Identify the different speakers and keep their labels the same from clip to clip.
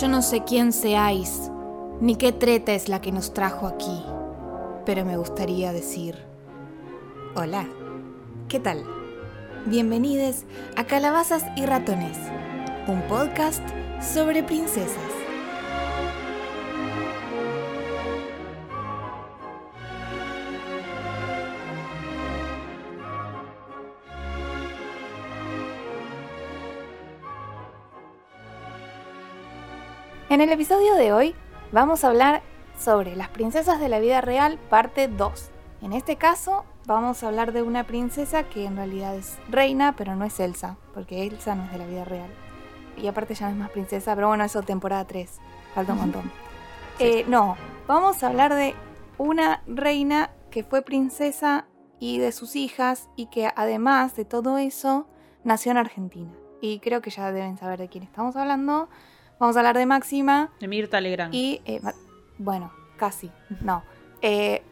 Speaker 1: Yo no sé quién seáis, ni qué treta es la que nos trajo aquí, pero me gustaría decir, hola, ¿qué tal? Bienvenidos a Calabazas y Ratones, un podcast sobre princesas. En el episodio de hoy vamos a hablar sobre las princesas de la vida real, parte 2. En este caso vamos a hablar de una princesa que en realidad es reina, pero no es Elsa, porque Elsa no es de la vida real. Y aparte ya no es más princesa, pero bueno, eso temporada 3, falta un montón. Eh, no, vamos a hablar de una reina que fue princesa y de sus hijas y que además de todo eso nació en Argentina. Y creo que ya deben saber de quién estamos hablando. Vamos a hablar de Máxima.
Speaker 2: De Mirta Legrand.
Speaker 1: Y, eh, bueno, casi, no. Eh,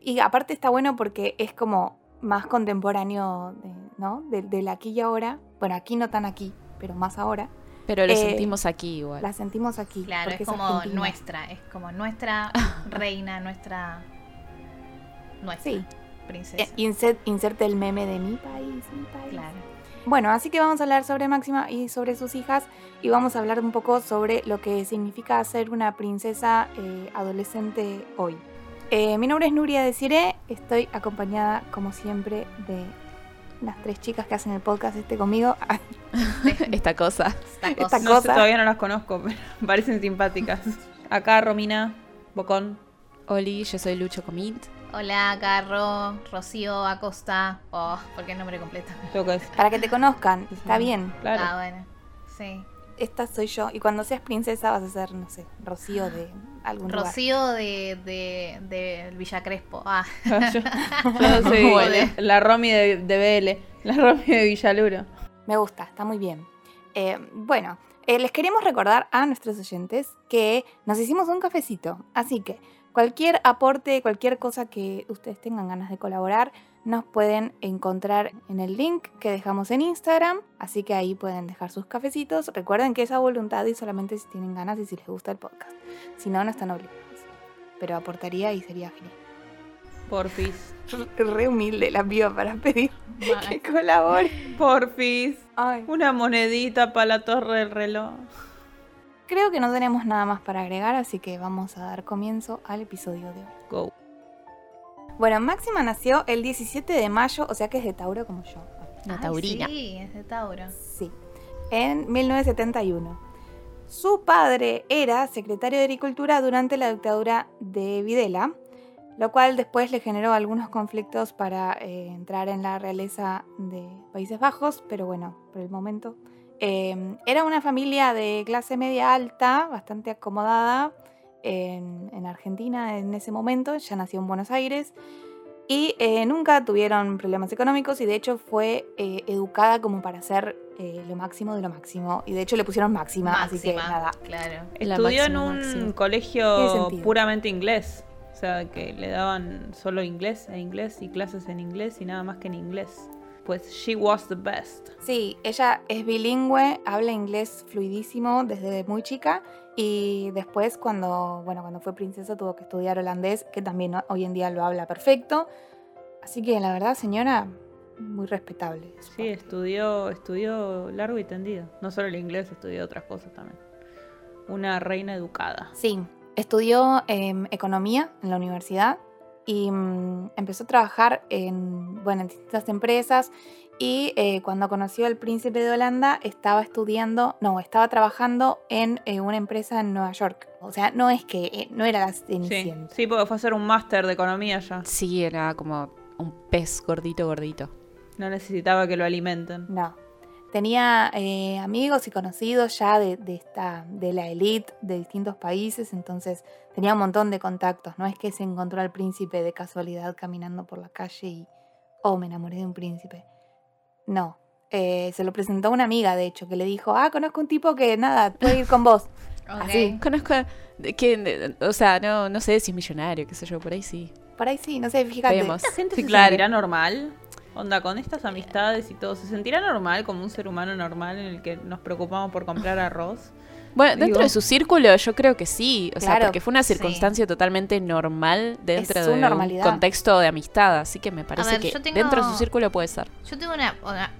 Speaker 1: y aparte está bueno porque es como más contemporáneo, de, ¿no? De- Del aquí y ahora. Bueno, aquí no tan aquí, pero más ahora.
Speaker 3: Pero lo
Speaker 1: Eh,
Speaker 3: sentimos aquí igual.
Speaker 1: La sentimos aquí.
Speaker 4: Claro, es como nuestra, es como nuestra reina, nuestra. Nuestra
Speaker 1: Sí.
Speaker 4: princesa.
Speaker 1: Eh, insert- inserte el meme de mi país, mi país.
Speaker 4: claro.
Speaker 1: Bueno, así que vamos a hablar sobre Máxima y sobre sus hijas y vamos a hablar un poco sobre lo que significa ser una princesa eh, adolescente hoy. Eh, mi nombre es Nuria Desiré, estoy acompañada como siempre de las tres chicas que hacen el podcast este conmigo.
Speaker 3: Esta cosa.
Speaker 4: Esta
Speaker 1: Esta
Speaker 4: cosa.
Speaker 2: No
Speaker 1: cosa.
Speaker 2: sé, todavía no las conozco, pero parecen simpáticas. Acá Romina, Bocón.
Speaker 3: Oli, yo soy Lucho Comint.
Speaker 4: Hola, Carro, Rocío Acosta. Oh, porque el nombre completo.
Speaker 1: Para que te conozcan, está bien,
Speaker 2: Claro.
Speaker 4: Ah, bueno. Sí.
Speaker 1: esta soy yo y cuando seas princesa vas a ser, no sé, Rocío de algún lugar.
Speaker 4: Rocío de, de, de Villa Crespo. Ah,
Speaker 2: yo, yo soy
Speaker 4: Bueno.
Speaker 2: la Romy de, de BL, la Romy de Villaluro.
Speaker 1: Me gusta, está muy bien. Eh, bueno, eh, les queremos recordar a nuestros oyentes que nos hicimos un cafecito, así que cualquier aporte, cualquier cosa que ustedes tengan ganas de colaborar, nos pueden encontrar en el link que dejamos en Instagram, así que ahí pueden dejar sus cafecitos. Recuerden que es a voluntad y solamente si tienen ganas y si les gusta el podcast. Si no, no están obligados. Pero aportaría y sería genial.
Speaker 2: Porfis.
Speaker 1: Re humilde la piba para pedir que colabore.
Speaker 2: Porfis.
Speaker 1: Ay.
Speaker 2: Una monedita para la torre del reloj.
Speaker 1: Creo que no tenemos nada más para agregar, así que vamos a dar comienzo al episodio de hoy.
Speaker 2: Go.
Speaker 1: Bueno, Máxima nació el 17 de mayo, o sea que es de Tauro como yo.
Speaker 3: Una
Speaker 4: Ay,
Speaker 3: taurina.
Speaker 4: Sí, es de Tauro.
Speaker 1: Sí, en 1971. Su padre era secretario de Agricultura durante la dictadura de Videla, lo cual después le generó algunos conflictos para eh, entrar en la realeza de Países Bajos, pero bueno, por el momento. Eh, era una familia de clase media alta, bastante acomodada en, en Argentina en ese momento, ya nació en Buenos Aires. Y eh, nunca tuvieron problemas económicos y de hecho fue eh, educada como para ser eh, lo máximo de lo máximo. Y de hecho le pusieron máxima, así que
Speaker 4: Máxima,
Speaker 1: nada.
Speaker 4: Claro.
Speaker 3: La
Speaker 2: Estudió en
Speaker 3: máxima,
Speaker 2: un
Speaker 3: máxima.
Speaker 2: Colegio puramente inglés. O sea, que le daban solo inglés e inglés y clases en inglés y nada más que en inglés. Pues she was the best.
Speaker 1: Sí, ella es bilingüe, habla inglés fluidísimo desde muy chica y después cuando, bueno, cuando fue princesa tuvo que estudiar holandés, que también hoy en día lo habla perfecto. Así que la verdad, señora, muy respetable.
Speaker 2: Sí, estudió, estudió largo y tendido. No solo el inglés, estudió otras cosas también. Una reina educada.
Speaker 1: Sí, estudió em, economía en la universidad y mm, empezó a trabajar en, bueno, en distintas empresas y eh, cuando conoció al príncipe de Holanda estaba estudiando, no, estaba trabajando en eh, una empresa en Nueva York. O sea, no es que, eh, no era la
Speaker 2: Sí, sí, porque fue a hacer un máster de economía ya.
Speaker 3: Sí, era como un pez gordito, gordito.
Speaker 2: No necesitaba que lo alimenten.
Speaker 1: No. Tenía eh, amigos y conocidos ya de, de esta, de la élite de distintos países, entonces tenía un montón de contactos. No es que se encontró al príncipe de casualidad caminando por la calle y, oh, me enamoré de un príncipe. No. Eh, se lo presentó una amiga, de hecho, que le dijo, ah, conozco un tipo que nada, puede ir con vos. Así.
Speaker 3: Conozco, a- que, o sea, no, no sé si es millonario, qué sé yo, por ahí sí.
Speaker 1: Por ahí sí, no sé, fíjate.
Speaker 3: Vemos.
Speaker 2: ¿La gente
Speaker 3: Sí,
Speaker 2: se
Speaker 3: claro.
Speaker 2: sentirá normal? Onda, con estas amistades y todo, ¿se sentirá normal como un ser humano normal en el que nos preocupamos por comprar arroz?
Speaker 3: Bueno, dentro de su círculo yo creo que sí, o sea, porque fue una
Speaker 4: sí.
Speaker 3: circunstancia totalmente normal dentro de
Speaker 1: normalidad.
Speaker 3: un contexto de amistad, así que me parece
Speaker 4: ver,
Speaker 3: que
Speaker 4: tengo-
Speaker 3: dentro de su círculo puede ser.
Speaker 4: Yo tengo una, una,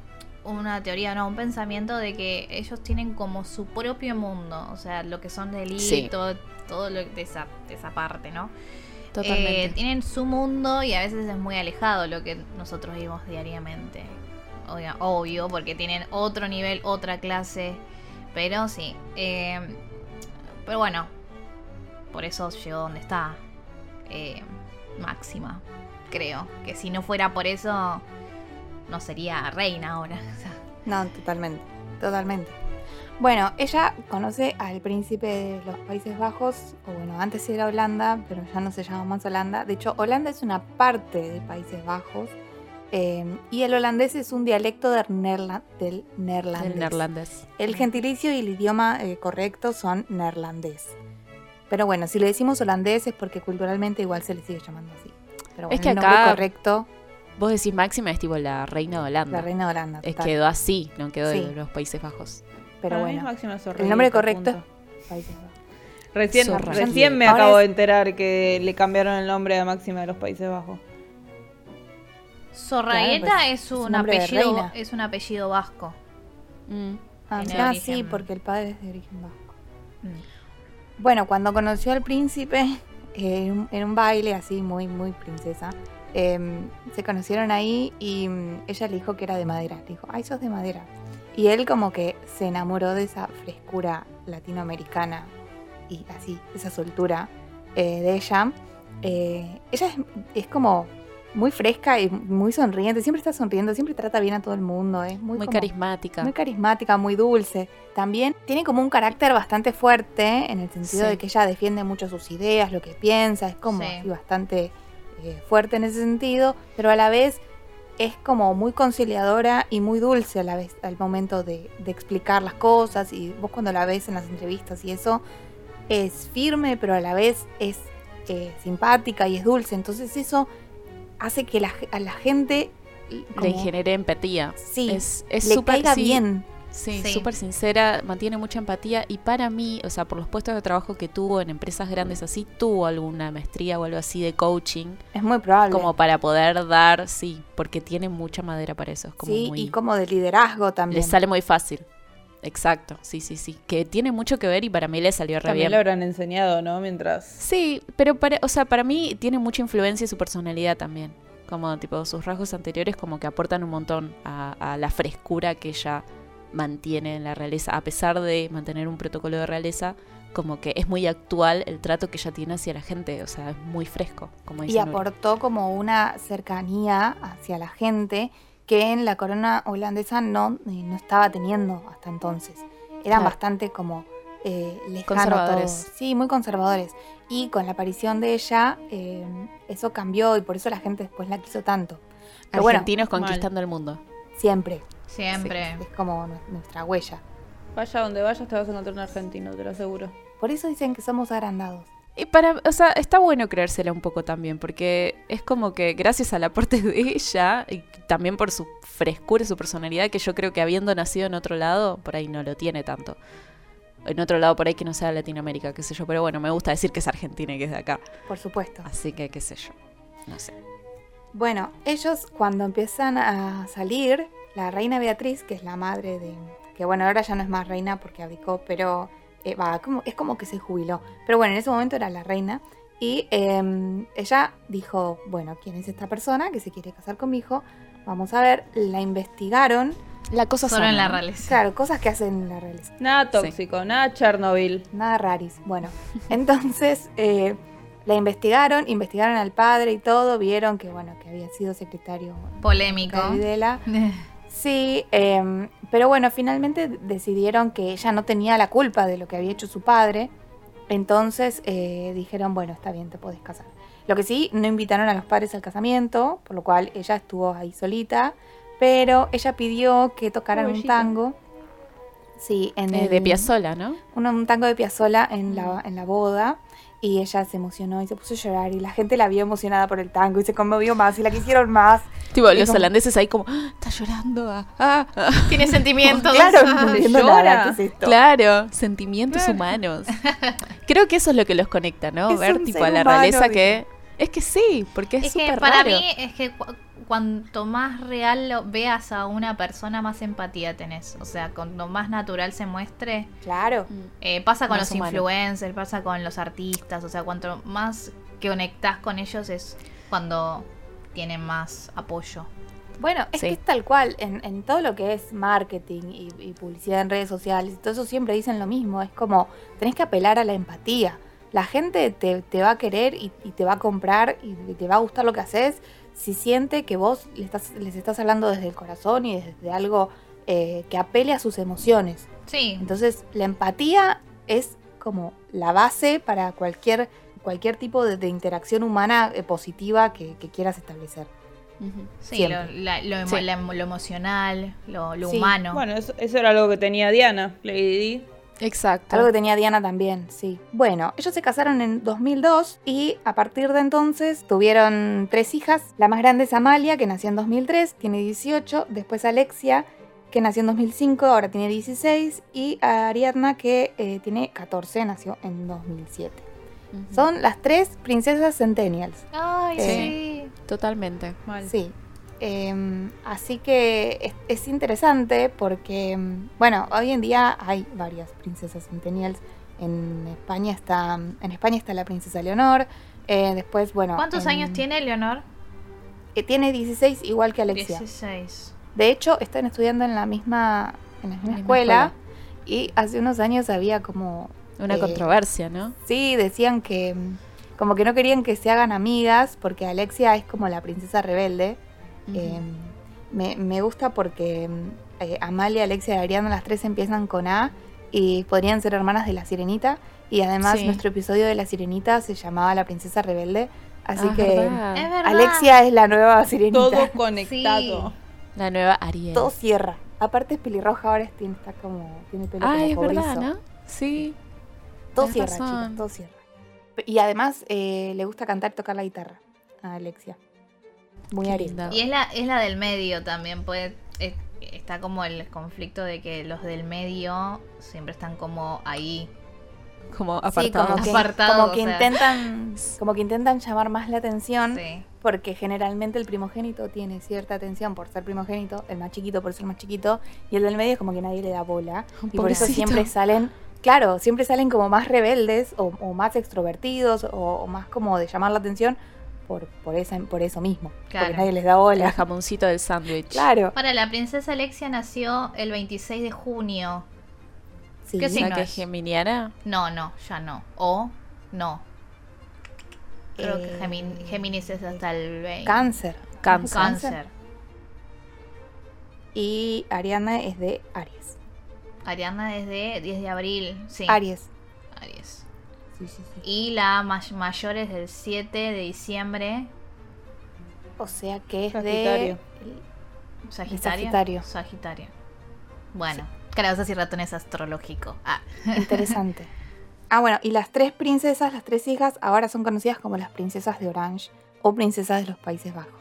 Speaker 4: una teoría, no, un pensamiento de que ellos tienen como su propio mundo, o sea, lo que son de elite,
Speaker 3: Sí.
Speaker 4: todo, todo lo de esa, de esa parte, ¿no?
Speaker 3: Totalmente.
Speaker 4: Eh, tienen su mundo y a veces es muy alejado lo que nosotros vivimos diariamente. Obvio, obvio, porque tienen otro nivel, otra clase. Pero sí. eh, pero bueno, por eso llegó donde está. eh, máxima, creo. Que si no fuera por eso, no sería reina ahora.
Speaker 1: No, totalmente, totalmente. Bueno, ella conoce al príncipe de los Países Bajos, o bueno, antes era Holanda, pero ya no se llama más Holanda. De hecho, Holanda es una parte de Países Bajos eh, y el holandés es un dialecto del, neerla- del neerlandés.
Speaker 3: El neerlandés.
Speaker 1: El gentilicio y el idioma eh, correcto son neerlandés. Pero bueno, si le decimos holandés es porque culturalmente igual se le sigue llamando así. Pero bueno,
Speaker 3: Es que
Speaker 1: el nombre
Speaker 3: acá-
Speaker 1: correcto,
Speaker 3: Vos decís Máxima es tipo la reina de Holanda.
Speaker 1: la reina de Holanda.
Speaker 3: Es, quedó así, no quedó
Speaker 1: Sí.
Speaker 3: de los Países Bajos.
Speaker 1: Pero bueno,
Speaker 2: Máxima
Speaker 1: el nombre correcto
Speaker 2: punto.
Speaker 1: es.
Speaker 2: Recién,
Speaker 3: Zorra.
Speaker 2: recién me
Speaker 1: Ahora
Speaker 2: acabo
Speaker 1: es-
Speaker 2: de enterar que le cambiaron el nombre a Máxima de los Países Bajos.
Speaker 4: Zorragueta
Speaker 1: Claro, pues,
Speaker 4: es un apellido es un apellido vasco.
Speaker 3: Mm.
Speaker 1: Ah, así porque el padre es de origen vasco.
Speaker 4: Mm.
Speaker 1: Bueno, cuando conoció al príncipe eh, en, un, en un baile así muy, muy princesa, eh, se conocieron ahí y mm, ella le dijo que era de madera. Le dijo, ay, sos de madera. Y él como que se enamoró de esa frescura latinoamericana y así, esa soltura eh, de ella. Eh, ella es, es como muy fresca y muy sonriente, siempre está sonriendo, siempre trata bien a todo el mundo, es muy,
Speaker 3: Muy
Speaker 1: como-
Speaker 3: carismática.
Speaker 1: muy carismática, muy dulce. También tiene como un carácter bastante fuerte en el sentido
Speaker 3: Sí.
Speaker 1: de que ella defiende mucho sus ideas, lo que piensa, es como
Speaker 4: Sí.
Speaker 1: bastante eh, fuerte en ese sentido, pero a la vez es como muy conciliadora y muy dulce a la vez al momento de, de explicar las cosas y vos cuando la ves en las entrevistas y eso es firme, pero a la vez es eh, simpática y es dulce, entonces eso hace que la, a la gente
Speaker 3: Le genere empatía.
Speaker 1: sí,
Speaker 3: Es es
Speaker 1: le caiga
Speaker 3: sí,
Speaker 1: bien.
Speaker 3: Sí,
Speaker 4: Sí.
Speaker 3: súper sincera, mantiene mucha empatía y para mí, o sea, por los puestos de trabajo que tuvo en empresas grandes así, tuvo alguna maestría o algo así de coaching,
Speaker 1: Es muy probable.
Speaker 3: como para poder dar, sí, porque tiene mucha madera para eso, es como
Speaker 1: sí,
Speaker 3: muy,
Speaker 1: y como de liderazgo también.
Speaker 3: le sale muy fácil. Exacto, sí, sí, sí, que tiene mucho que ver y para mí le salió re
Speaker 2: También
Speaker 3: bien.
Speaker 2: lo habrán enseñado, ¿no? Mientras...
Speaker 3: Sí, pero para, o sea, para mí tiene mucha influencia su personalidad también. Como tipo sus rasgos anteriores como que aportan un montón a, a la frescura que ella mantiene en la realeza. A pesar de mantener un protocolo de realeza, como que es muy actual el trato que ella tiene hacia la gente. O sea, es muy fresco, como
Speaker 1: y
Speaker 3: dice Nuri.
Speaker 1: aportó como una cercanía hacia la gente que en la corona holandesa no, eh, no estaba teniendo hasta entonces. Eran
Speaker 3: Claro.
Speaker 1: bastante como eh, lejanos
Speaker 3: Conservadores.
Speaker 1: todos. Sí, muy conservadores. Y con la aparición de ella, eh, eso cambió y por eso la gente después la quiso tanto. Pero bueno,
Speaker 3: Argentinos
Speaker 2: mal.
Speaker 3: conquistando el mundo.
Speaker 1: siempre.
Speaker 4: Siempre.
Speaker 1: Es como nu- nuestra huella.
Speaker 2: Vaya donde vayas te vas a encontrar un argentino, te lo aseguro.
Speaker 1: Por eso dicen que somos agrandados.
Speaker 3: Y para, o sea, está bueno creérsela un poco también, porque es como que gracias al aporte de ella, y también por su frescura y su personalidad, que yo creo que habiendo nacido en otro lado, por ahí no lo tiene tanto. En otro lado por ahí que no sea Latinoamérica, qué sé yo, pero bueno, me gusta decir que es argentina y que es de acá.
Speaker 1: Por supuesto.
Speaker 3: Así que qué sé yo. No sé.
Speaker 1: Bueno, ellos cuando empiezan a salir, la reina Beatriz, que es la madre de... que bueno, ahora ya no es más reina porque abdicó, pero eh, va, como, es como que se jubiló. Pero bueno, en ese momento era la reina. Y eh, ella dijo, bueno, ¿quién es esta persona que se quiere casar con mi hijo? Vamos a ver, la investigaron.
Speaker 3: La cosa
Speaker 4: Solo
Speaker 3: sana,
Speaker 4: en la realeza.
Speaker 1: Claro, cosas que hacen en la realeza.
Speaker 2: Nada tóxico, nada Chernobyl.
Speaker 1: Nada raris. Bueno, entonces eh, la investigaron, investigaron al padre y todo, vieron que bueno, que había sido secretario
Speaker 4: Polémico.
Speaker 1: de Videla. Sí, em, pero bueno, finalmente decidieron que ella no tenía la culpa de lo que había hecho su padre. Entonces eh, dijeron, bueno, está bien, te podés casar. Lo que sí, no invitaron a los padres al casamiento, por lo cual ella estuvo ahí solita. Pero ella pidió que tocaran un tango. Sí, en
Speaker 3: Eh,
Speaker 1: el,
Speaker 3: de Piazzola, ¿no?
Speaker 1: un, un tango de Piazzolla en la, en la boda. Y ella se emocionó y se puso a llorar y la gente la vio emocionada por el tango y se conmovió más y la quisieron más.
Speaker 3: Tipo,
Speaker 1: Y
Speaker 3: los
Speaker 1: como-
Speaker 3: holandeses ahí como, "Ah, está llorando. ah, ah, ah".
Speaker 4: Tiene sentimientos.
Speaker 1: Claro,
Speaker 4: Ah,
Speaker 1: no
Speaker 2: llora.
Speaker 1: nada, ¿qué es esto?
Speaker 3: Claro, sentimientos humanos. Creo que eso es lo que los conecta, ¿no?
Speaker 1: Es
Speaker 3: Ver tipo a la
Speaker 1: humano,
Speaker 3: realeza que... Es que sí, porque es
Speaker 4: Es que
Speaker 3: súper
Speaker 4: para
Speaker 3: raro.
Speaker 4: mí es que cuanto más real lo veas a una persona, más empatía tenés. O sea, cuanto más natural se muestre,
Speaker 1: Claro.
Speaker 4: eh, pasa con
Speaker 3: Más
Speaker 4: los
Speaker 3: humano.
Speaker 4: influencers, pasa con los artistas. O sea, cuanto más que conectás con ellos es cuando tienen más apoyo.
Speaker 1: Bueno, es
Speaker 3: Sí.
Speaker 1: que es tal cual, en, en todo lo que es marketing y, y publicidad en redes sociales, y todo eso siempre dicen lo mismo, es como, tenés que apelar a la empatía. La gente te, te va a querer y, y te va a comprar y te va a gustar lo que haces si siente que vos le estás, les estás hablando desde el corazón y desde algo eh, que apele a sus emociones.
Speaker 4: Sí,
Speaker 1: Entonces, la empatía es como la base para cualquier, cualquier tipo de, de interacción humana eh, positiva que, que quieras establecer.
Speaker 4: Sí, lo, la- lo emo-
Speaker 3: Sí.
Speaker 4: la emo- lo emocional, lo, lo
Speaker 1: Sí.
Speaker 4: humano.
Speaker 2: Bueno, eso, eso era algo que tenía Diana, Lady Di.
Speaker 3: Exacto.
Speaker 1: Algo que tenía Diana también, sí. Bueno, ellos se casaron en 2002 y a partir de entonces tuvieron tres hijas. La más grande es Amalia, que nació en 2003, tiene 18. Después Alexia, que nació en 2005, ahora tiene 16. Y Ariadna, que eh, tiene 14, nació en 2007.
Speaker 3: Ujú.
Speaker 1: Son las tres princesas centennials.
Speaker 4: Ay,
Speaker 1: Sí.
Speaker 4: sí.
Speaker 3: Totalmente.
Speaker 2: Mal.
Speaker 1: Sí. Em, así que es, es interesante porque, em, bueno, hoy en día hay varias princesas centennials. En España está, en España está la princesa Leonor. eh, después, bueno.
Speaker 4: ¿Cuántos
Speaker 1: en-
Speaker 4: años tiene Leonor?
Speaker 1: eh, tiene 16 igual que Alexia.
Speaker 4: 16.
Speaker 1: De hecho, están estudiando en la misma, en la misma
Speaker 3: misma
Speaker 1: escuela, Y hace unos años había como
Speaker 3: Una
Speaker 1: Eh,
Speaker 3: controversia, ¿no?
Speaker 1: Sí, decían que mm, como que no querían que se hagan amigas porque Alexia es como la princesa rebelde. Eh, me, me gusta porque eh, Amalia, Alexia y Ariana, las tres empiezan con A y podrían ser hermanas de la sirenita. Y además
Speaker 3: Sí.
Speaker 1: nuestro episodio de la sirenita se llamaba La princesa rebelde. Así
Speaker 3: Ah,
Speaker 1: que
Speaker 3: verdad.
Speaker 4: Es verdad.
Speaker 1: Alexia es la nueva sirenita.
Speaker 2: Todo conectado.
Speaker 3: La nueva Ariel.
Speaker 1: Todo cierra. Aparte es pelirroja, ahora tiene, está como, tiene pelo
Speaker 3: Ah, es verdad. ¿no? Sí.
Speaker 1: Todo cierra, chicas, todo cierra. Y además eh, le gusta cantar y tocar la guitarra a Alexia. Muy
Speaker 3: linda.
Speaker 4: Y es la, es la del medio también, pues es- está como el conflicto de que los del medio siempre están como ahí.
Speaker 3: Como
Speaker 1: Sí,
Speaker 3: apartados.
Speaker 1: como que,
Speaker 4: Apartado,
Speaker 1: como que
Speaker 4: o sea.
Speaker 1: intentan, como que intentan llamar más la atención,
Speaker 4: Sí.
Speaker 1: porque generalmente el primogénito tiene cierta atención por ser primogénito, el más chiquito por ser más chiquito, y el del medio es como que nadie le da bola. Y por eso siempre salen, claro, siempre salen como más rebeldes o, o más extrovertidos o, o más como de llamar la atención por, por, esa, por eso mismo.
Speaker 4: Claro.
Speaker 1: Porque nadie les da
Speaker 3: El
Speaker 1: bola.
Speaker 3: jamoncito del sándwich.
Speaker 1: Claro.
Speaker 4: Para la princesa Alexia nació el 26 de junio.
Speaker 1: Sí.
Speaker 4: ¿Qué signo
Speaker 3: que
Speaker 4: es?
Speaker 3: es geminiana.
Speaker 4: No, no, ya no. O no. Creo
Speaker 1: Eh,
Speaker 4: que Gemin- Géminis es hasta el 20.
Speaker 1: Cáncer.
Speaker 3: Cáncer.
Speaker 4: Cáncer.
Speaker 1: Y Ariana es de Aries.
Speaker 4: Ariana es de 10 de abril. Sí.
Speaker 1: Aries.
Speaker 4: Aries.
Speaker 1: Sí, sí, sí.
Speaker 4: Y la ma- mayor es del 7 de diciembre.
Speaker 1: O sea que es
Speaker 2: Sagitario.
Speaker 1: de.
Speaker 4: Sagitario.
Speaker 1: Sagitario.
Speaker 4: Sagitario. Bueno, calabozos y ratones astrológico. Ah.
Speaker 1: Interesante. ah, bueno, y las tres princesas, las tres hijas, ahora son conocidas como las princesas de Orange o princesas de los Países Bajos.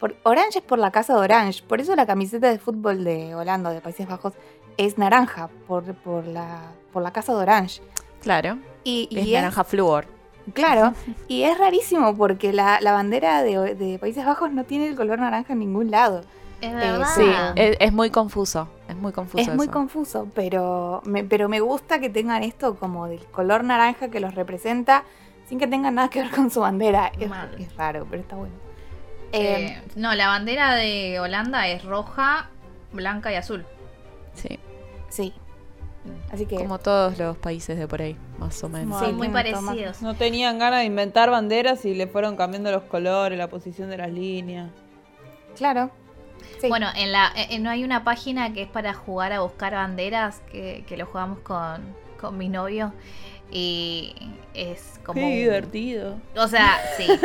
Speaker 1: Por, Orange es por la casa de Orange, por eso la camiseta de fútbol de Holanda, de Países Bajos, es naranja, por, por, la, por la casa de Orange.
Speaker 3: Claro.
Speaker 1: Y, y
Speaker 3: es
Speaker 1: es-
Speaker 3: naranja flúor.
Speaker 1: Claro, y es rarísimo porque la, la bandera de, de Países Bajos no tiene el color naranja en ningún lado.
Speaker 4: Es verdad.
Speaker 3: Sí, es, es muy confuso. Es muy confuso.
Speaker 1: Es muy confuso, pero me, pero me gusta que tengan esto como del color naranja que los representa sin que tengan nada que ver con su bandera. Es, raro, pero está bueno. Eh,
Speaker 4: Eh, no, la bandera de Holanda es roja, blanca y azul.
Speaker 3: Sí.
Speaker 1: sí. Así que
Speaker 3: Como todos los países de por ahí, más o menos.
Speaker 1: Sí,
Speaker 4: muy parecidos.
Speaker 2: No tenían ganas de inventar banderas y le fueron cambiando los colores, la posición de las líneas.
Speaker 1: claro. Sí.
Speaker 4: Bueno, en la, eh, no hay una página que es para jugar a buscar banderas que, que lo jugamos con, con mi novio y es como
Speaker 2: Qué
Speaker 4: un-
Speaker 2: divertido.
Speaker 4: o sea sí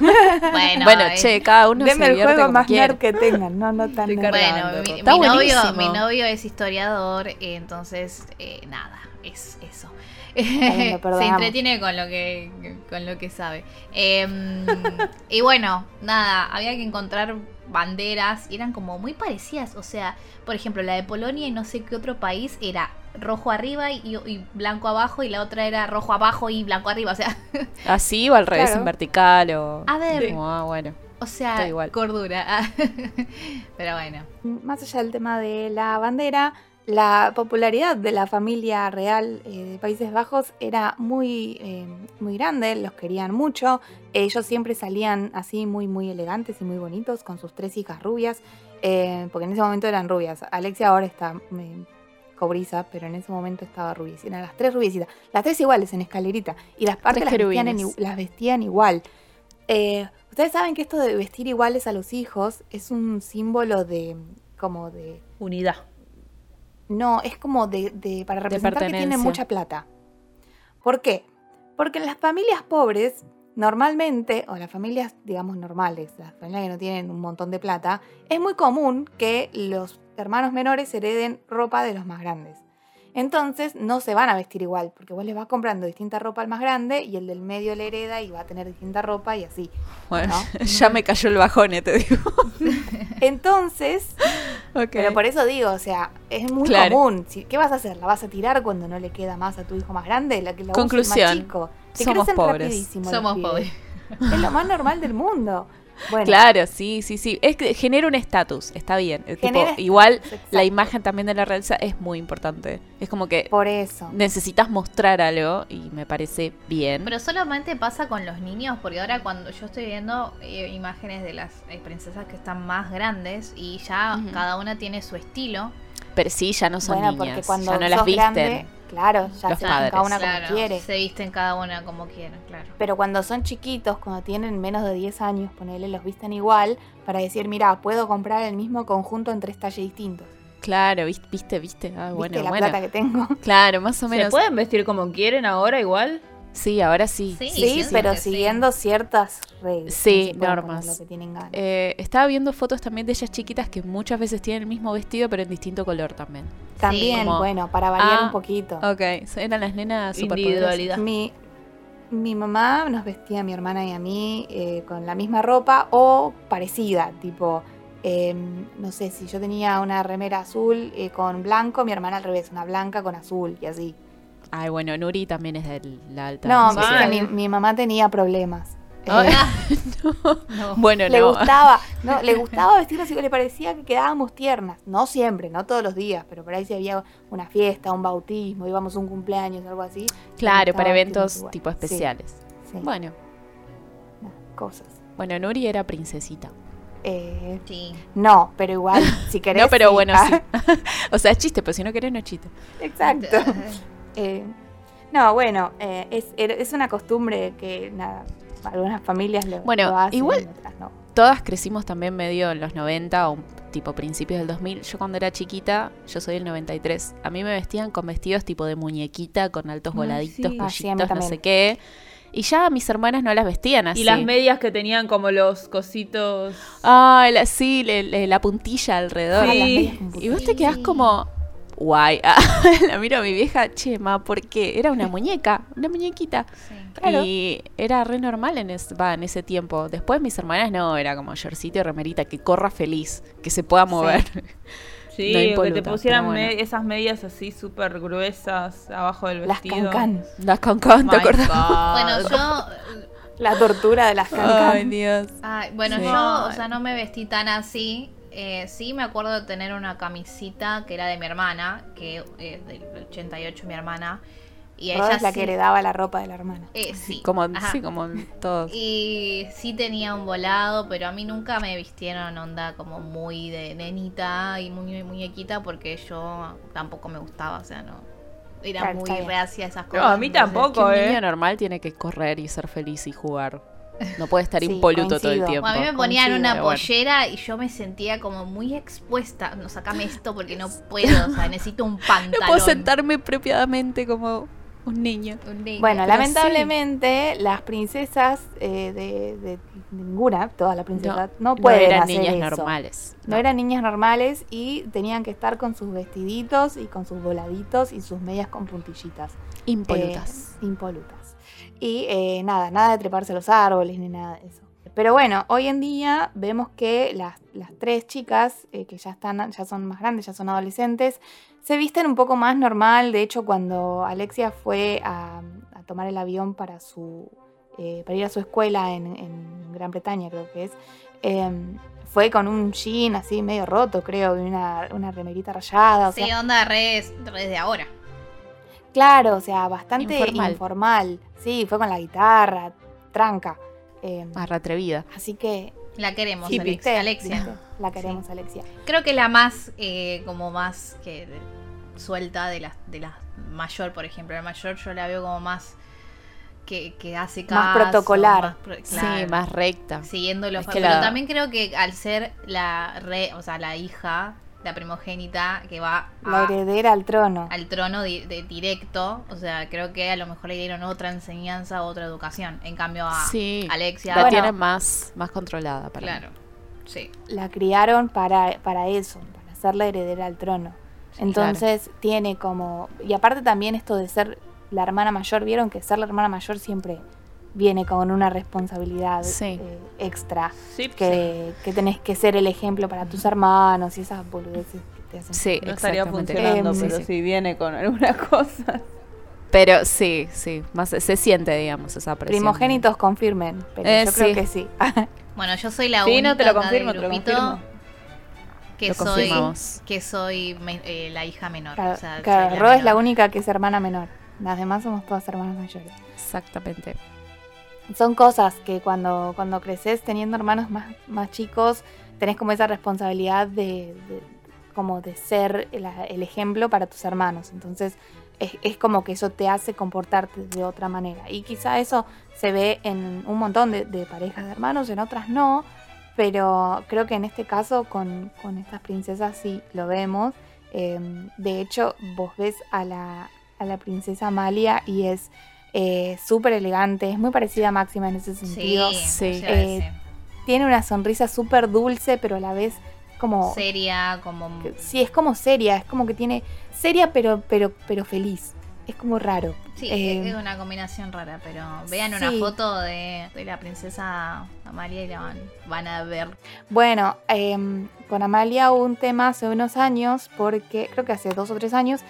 Speaker 4: bueno
Speaker 3: Bueno,
Speaker 4: es-
Speaker 3: che, cada uno
Speaker 1: Denme
Speaker 3: se
Speaker 1: el juego
Speaker 3: como
Speaker 1: más
Speaker 3: quiere.
Speaker 1: nerd que tengan, no, no tan
Speaker 4: bueno mi,
Speaker 2: Está
Speaker 4: mi novio mi novio es historiador entonces eh, nada es eso. Se entretiene con lo que con lo que sabe. Em, y bueno, nada, había que encontrar banderas y eran como muy parecidas. O sea, por ejemplo, la de Polonia y no sé qué otro país era rojo arriba y, y blanco abajo y la otra era rojo abajo y blanco arriba. O sea,
Speaker 3: Así o al revés,
Speaker 1: Claro.
Speaker 3: en vertical o...
Speaker 4: a ver,
Speaker 3: Como, ah, bueno.
Speaker 4: o sea,
Speaker 3: igual.
Speaker 4: cordura. Pero bueno.
Speaker 1: Más allá del tema de la bandera, la popularidad de la familia real eh, de Países Bajos era muy, eh, muy grande, los querían mucho. Ellos siempre salían así muy, muy elegantes y muy bonitos con sus tres hijas rubias, eh, porque en ese momento eran rubias. Alexia ahora está cobriza, pero en ese momento estaba rubiecita. Eran las tres rubiecitas, las tres iguales en escalerita. Y las partes las vestían, las vestían igual. Ustedes saben que esto de vestir iguales a los hijos es un símbolo de como de
Speaker 2: Unidad.
Speaker 1: No, es como de, de- para representar que tienen mucha plata. ¿Por qué? Porque en las familias pobres, normalmente, o las familias, digamos, normales, las familias que no tienen un montón de plata, es muy común que los hermanos menores hereden ropa de los más grandes. Entonces no se van a vestir igual, porque vos les vas comprando distinta ropa al más grande y el del medio le hereda y va a tener distinta ropa y así.
Speaker 3: Bueno,
Speaker 1: ¿No?
Speaker 3: ya me cayó el bajón, eh, te digo.
Speaker 1: Entonces. Pero por eso digo, o sea, es muy
Speaker 3: Claro.
Speaker 1: común. ¿Qué vas a hacer? ¿La vas a tirar cuando no le queda más a tu hijo más grande? La que la
Speaker 3: Conclusión,
Speaker 1: más chico. Te
Speaker 3: somos
Speaker 1: crecen
Speaker 3: pobres.
Speaker 4: Somos pobres.
Speaker 1: Es lo más normal del mundo. Bueno,
Speaker 3: Claro, sí, sí, sí. Es que genera un estatus, está bien. Es tipo,
Speaker 1: Genera
Speaker 3: igual
Speaker 1: exacto.
Speaker 3: la imagen también de la realeza es muy importante. Es como que
Speaker 1: por eso.
Speaker 3: necesitas mostrar algo y me parece bien.
Speaker 4: Pero solamente pasa con los niños, porque ahora cuando yo estoy viendo eh, imágenes de las eh, princesas que están más grandes y ya cada una tiene su estilo.
Speaker 3: Pero sí, ya no son
Speaker 1: bueno,
Speaker 3: niñas,
Speaker 1: porque cuando
Speaker 3: ya no las visten.
Speaker 1: Claro, ya
Speaker 3: los
Speaker 1: se
Speaker 3: padres.
Speaker 1: cada una
Speaker 4: claro,
Speaker 1: como quiere.
Speaker 4: se visten cada una como quieren, claro.
Speaker 1: Pero cuando son chiquitos, cuando tienen menos de 10 años, ponele, los visten igual para decir, mira, puedo comprar el mismo conjunto en tres talles distintos.
Speaker 3: Claro, vis- viste, viste. Ah, bueno,
Speaker 1: ¿Viste la
Speaker 3: bueno.
Speaker 1: plata que tengo?
Speaker 3: Claro, más o
Speaker 2: ¿Se
Speaker 3: menos.
Speaker 2: pueden vestir como quieren ahora igual?
Speaker 3: Sí, ahora sí.
Speaker 4: Sí.
Speaker 1: Pero
Speaker 4: sí.
Speaker 1: siguiendo ciertas reglas.
Speaker 3: Sí,
Speaker 1: no
Speaker 3: normas.
Speaker 1: poner Lo que tienen ganas.
Speaker 3: Eh, estaba viendo fotos también de ellas chiquitas que muchas veces tienen el mismo vestido, pero en distinto color también.
Speaker 1: También,
Speaker 3: Como-
Speaker 1: bueno, para variar
Speaker 3: Ah,
Speaker 1: un poquito.
Speaker 3: Ok, eran las nenas superpoderosas.
Speaker 2: Individualidad.
Speaker 1: Mi, mi mamá nos vestía a mi hermana y a mí eh, con la misma ropa o parecida, tipo, eh, no sé, si yo tenía una remera azul eh, con blanco, mi hermana al revés, una blanca con azul y así.
Speaker 3: Ay, bueno, Nuri también es de la alta.
Speaker 1: No, mi, mi mamá tenía problemas. Eh,
Speaker 3: Ay,
Speaker 4: No.
Speaker 3: Bueno,
Speaker 1: le
Speaker 3: no.
Speaker 1: gustaba, no, le gustaba vestirnos así que le parecía que quedábamos tiernas. No siempre, no todos los días, pero por ahí si había una fiesta, un bautismo, íbamos a un cumpleaños, algo así.
Speaker 3: Claro, para eventos tipo especiales.
Speaker 1: sí,
Speaker 3: Bueno,
Speaker 1: no, cosas.
Speaker 3: bueno, Nuri era princesita.
Speaker 1: Eh,
Speaker 4: Sí.
Speaker 1: no, pero igual, si querés.
Speaker 3: No, pero
Speaker 1: sí.
Speaker 3: bueno,
Speaker 1: Ah,
Speaker 3: sí. o sea, es chiste, pero si no querés, no es chiste.
Speaker 1: Exacto. Eh, no, bueno, eh, es, es una costumbre que nada, algunas familias lo,
Speaker 3: Bueno,
Speaker 1: lo hacen,
Speaker 3: igual-
Speaker 1: otras no.
Speaker 3: Todas crecimos también medio en los 90 o un- tipo principios del 2000. Yo cuando era chiquita, yo soy del 93, a mí me vestían con vestidos tipo de muñequita, con altos
Speaker 2: Ay,
Speaker 3: voladitos,
Speaker 2: sí.
Speaker 1: Ah,
Speaker 3: no sé qué. Y ya a mis hermanas no las vestían así.
Speaker 2: Y las medias que tenían como los cositos.
Speaker 3: Ay, la, sí, le- le- la puntilla alrededor.
Speaker 1: Ah, las
Speaker 2: Sí.
Speaker 1: medias
Speaker 3: Y vos te quedás como, guay. la miro a mi vieja, che, ma, ¿por qué? Era una muñeca, una muñequita.
Speaker 4: Sí.
Speaker 1: Claro.
Speaker 3: Y era re normal en, es- va, en ese tiempo. Después mis hermanas no, era como shortcito y remerita, que corra feliz, que se pueda mover.
Speaker 2: Sí,
Speaker 3: No
Speaker 2: o que te pusieran
Speaker 3: pero bueno.
Speaker 2: me- esas medias así súper gruesas abajo del
Speaker 1: Las
Speaker 2: vestido.
Speaker 1: cancan.
Speaker 3: Las concon, ¿te acordás?
Speaker 4: Bueno, yo.
Speaker 1: La tortura de las
Speaker 3: Ay,
Speaker 1: cancan.
Speaker 3: Dios.
Speaker 4: ay, bueno,
Speaker 3: Sí.
Speaker 4: yo, o sea, no me vestí tan así. Eh, sí, me acuerdo de tener una camisita que era de mi hermana, que es del 88 mi hermana. Y ella
Speaker 1: es la
Speaker 4: sí,
Speaker 1: que heredaba la ropa de la hermana.
Speaker 4: eh, sí.
Speaker 3: Como,
Speaker 4: Ajá.
Speaker 3: sí, como todos.
Speaker 4: Y sí tenía un volado, pero a mí nunca me vistieron onda como muy de nenita y muy muñequita porque yo tampoco me gustaba, o sea, no. Era
Speaker 1: Claro,
Speaker 4: muy reacia a esas
Speaker 2: No,
Speaker 4: cosas.
Speaker 2: a mí
Speaker 4: entonces-
Speaker 2: tampoco.
Speaker 3: un
Speaker 2: ¿eh?
Speaker 3: niño normal tiene que correr y ser feliz y jugar. No puede estar
Speaker 1: Sí,
Speaker 3: impoluto todo el tiempo.
Speaker 4: A mí me ponían
Speaker 1: coincido,
Speaker 4: una
Speaker 3: bueno.
Speaker 4: pollera y yo me sentía como muy expuesta. No, sacame esto porque no puedo, o sea, necesito un pantalón.
Speaker 3: No puedo sentarme propiamente como... Un niño.
Speaker 4: Un niño.
Speaker 1: Bueno,
Speaker 3: Pero
Speaker 1: lamentablemente las princesas eh, de, de ninguna, todas las princesas, no,
Speaker 3: No
Speaker 1: pueden
Speaker 3: eran
Speaker 1: hacer
Speaker 3: niñas
Speaker 1: eso.
Speaker 3: normales.
Speaker 1: No eran niñas normales y tenían que estar con sus vestiditos y con sus voladitos y sus medias con puntillitas.
Speaker 3: impolutas.
Speaker 1: Eh, impolutas. Y eh, nada, nada de treparse a los árboles ni nada de eso. Pero bueno, hoy en día vemos que las, las tres chicas, eh, que ya, están, ya son más grandes, ya son adolescentes, se visten un poco más normal. De hecho, cuando Alexia fue a, a tomar el avión para, su, eh, para ir a su escuela en, en Gran Bretaña, creo que es, em, fue con un jean así medio roto, creo, y una, una remerita rayada. O
Speaker 4: sí,
Speaker 1: sea,
Speaker 4: onda redes, redes de ahora.
Speaker 1: Claro, o sea, bastante
Speaker 3: Informal.
Speaker 1: informal. Sí, fue con la guitarra, tranca. Eh,
Speaker 3: Más reatrevida.
Speaker 1: así que.
Speaker 4: La queremos,
Speaker 1: sí,
Speaker 4: Alex-
Speaker 1: ¿viste?
Speaker 4: Alexia.
Speaker 1: ¿Viste? La queremos, Alexia.
Speaker 4: Creo que la más, eh, como más que de- suelta de las de las mayor, por ejemplo. La mayor yo la veo como más que, que hace caso.
Speaker 1: Más protocolar.
Speaker 4: más pro-
Speaker 3: Sí, más recta.
Speaker 4: Siguiendo los
Speaker 3: Es que
Speaker 4: Pero
Speaker 3: la-
Speaker 4: también creo que al ser la re, o sea, la hija, la primogénita, que va
Speaker 1: La
Speaker 4: a-
Speaker 1: heredera al trono.
Speaker 4: al trono di- de, directo, o sea, creo que a lo mejor le dieron otra enseñanza, otra educación. En cambio a
Speaker 3: Sí.
Speaker 4: Alexia,
Speaker 3: La
Speaker 1: Bueno.
Speaker 3: tienen más, más controlada para mí.
Speaker 4: claro, sí.
Speaker 1: La criaron para, para eso, para ser la heredera al trono. Entonces tiene como. Y aparte también esto de ser la hermana mayor, vieron que ser la hermana mayor siempre viene con una responsabilidad
Speaker 3: Sí.
Speaker 1: eh, extra.
Speaker 2: Sí,
Speaker 1: Que, que tenés que ser el ejemplo para tus hermanos y esas boludeces que te hacen.
Speaker 3: Sí,
Speaker 2: no estaría funcionando,
Speaker 3: sí,
Speaker 2: pero
Speaker 3: sí.
Speaker 2: si viene con alguna cosa.
Speaker 3: Pero sí, sí, más se siente, digamos, esa presión.
Speaker 1: Primogénitos confirmen, pero
Speaker 3: Eh,
Speaker 1: yo creo
Speaker 3: sí.
Speaker 1: que sí.
Speaker 4: Bueno, yo soy la
Speaker 2: Sí,
Speaker 4: única
Speaker 2: no te lo
Speaker 4: acá
Speaker 2: confirmo,
Speaker 4: del
Speaker 2: te lo
Speaker 4: grupito
Speaker 2: confirmo.
Speaker 4: que
Speaker 3: Lo
Speaker 4: soy que soy me- eh, la hija menor.
Speaker 1: Claro,
Speaker 4: o sea,
Speaker 1: claro, Ro es la
Speaker 4: menor.
Speaker 1: única que es hermana menor. Las demás somos todas hermanas mayores.
Speaker 3: Exactamente.
Speaker 1: Son cosas que cuando, cuando creces teniendo hermanos más, más chicos, tenés como esa responsabilidad de, como de ser el, ejemplo para tus hermanos. Entonces es, como que eso te hace comportarte de otra manera. Y quizá eso se ve en un montón de, parejas de hermanos, en otras no. Pero creo que en este caso con, con estas princesas sí lo vemos. Eh, de hecho, vos ves a la, a la princesa Amalia y es eh, súper elegante, es muy parecida a Máxima en ese sentido.
Speaker 3: Sí.
Speaker 4: sí.
Speaker 1: Eh, Tiene una sonrisa súper dulce, pero a la vez como...
Speaker 4: seria, como
Speaker 1: que- Sí, es como seria, es como que tiene... Seria pero, pero, pero feliz. Es como raro.
Speaker 4: Sí,
Speaker 1: Eh,
Speaker 4: es una combinación rara, pero vean una foto de, de la princesa Amalia y la van, van a ver.
Speaker 1: Bueno, em, con Amalia hubo un tema hace unos años, porque creo que hace dos o tres años,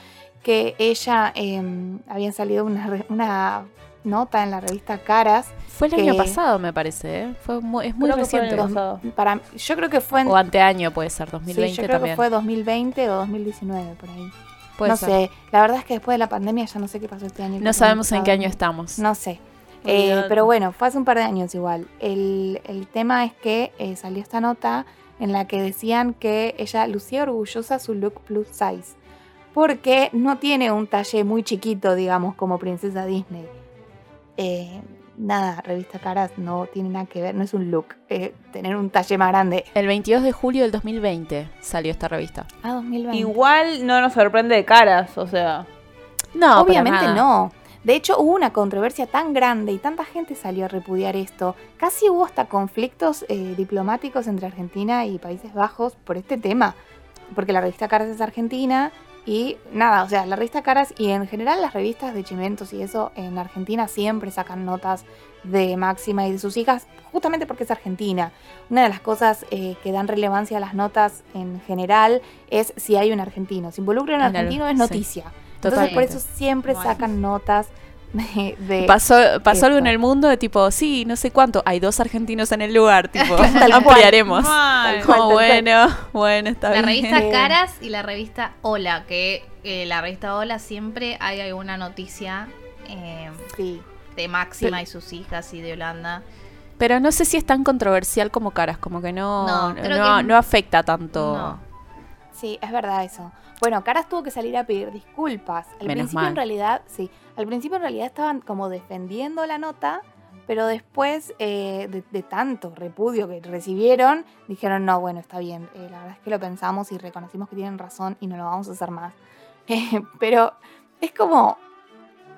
Speaker 1: que ella em, había salido una, re- una nota en la revista Caras.
Speaker 3: Fue el
Speaker 1: Que-
Speaker 3: año pasado, me parece. ¿eh? Fue mu- es muy
Speaker 2: Creo que fue el
Speaker 3: reciente.
Speaker 2: año pasado.
Speaker 1: Para, yo creo que fue en...
Speaker 3: O anteaño puede ser,
Speaker 1: sí,
Speaker 3: 2020
Speaker 1: yo creo
Speaker 3: también.
Speaker 1: que fue 2020 o 2019, por ahí.
Speaker 3: Puede
Speaker 1: no
Speaker 3: ser.
Speaker 1: sé, la verdad es que después de la pandemia ya no sé qué pasó este año.
Speaker 3: No sabemos en qué año estamos.
Speaker 1: No sé. Eh, pero bueno, fue hace un par de años igual. El, el tema es que eh, salió esta nota en la que decían que ella lucía orgullosa su look plus size. Porque no tiene un talle muy chiquito, digamos, como princesa Disney. Eh, nada, revista Caras no tiene nada que ver, no es un look. eh, tener un talle más grande.
Speaker 3: El 22 de julio del 2020 salió esta revista.
Speaker 1: Ah, 2020.
Speaker 2: Igual no nos sorprende de caras, o sea.
Speaker 3: No,
Speaker 1: Obviamente no. De hecho, hubo una controversia tan grande y tanta gente salió a repudiar esto. Casi hubo hasta conflictos eh, diplomáticos entre Argentina y Países Bajos por este tema. Porque la revista Caras es argentina y nada, o sea, la revista Caras y en general las revistas de chimentos y eso en Argentina siempre sacan notas de Máxima y de sus hijas, justamente porque es Argentina. Una de las cosas eh, que dan relevancia a las notas en general es si hay un argentino. Si involucra a un argentino es
Speaker 3: sí.
Speaker 1: noticia. Entonces por eso siempre
Speaker 4: Bueno.
Speaker 1: sacan notas de... de-
Speaker 3: Pasó, pasó algo en el mundo de tipo, sí, no sé cuánto, hay dos argentinos en el lugar, tipo,
Speaker 1: Tal cual.
Speaker 3: ampliaremos.
Speaker 1: Cual.
Speaker 3: Como bueno, bueno, está
Speaker 4: La
Speaker 3: bien.
Speaker 4: revista
Speaker 1: Eh.
Speaker 4: Caras y la revista Hola, que eh, la revista Hola siempre hay alguna noticia eh,
Speaker 1: sí.
Speaker 4: de Máxima y sus hijas y de Holanda.
Speaker 3: Pero no sé si es tan controversial como caras, como que no,
Speaker 4: No,
Speaker 3: no,
Speaker 4: creo
Speaker 3: no,
Speaker 4: que-
Speaker 3: no afecta tanto.
Speaker 1: Sí, es verdad eso. Bueno, Caras tuvo que salir a pedir disculpas. Al
Speaker 3: Menos
Speaker 1: principio
Speaker 3: mal.
Speaker 1: en realidad, sí, al principio en realidad estaban como defendiendo la nota, pero después eh, de, de tanto repudio que recibieron, dijeron, no, bueno, está bien, eh, la verdad es que lo pensamos y reconocimos que tienen razón y no lo vamos a hacer más. Eh, pero es como,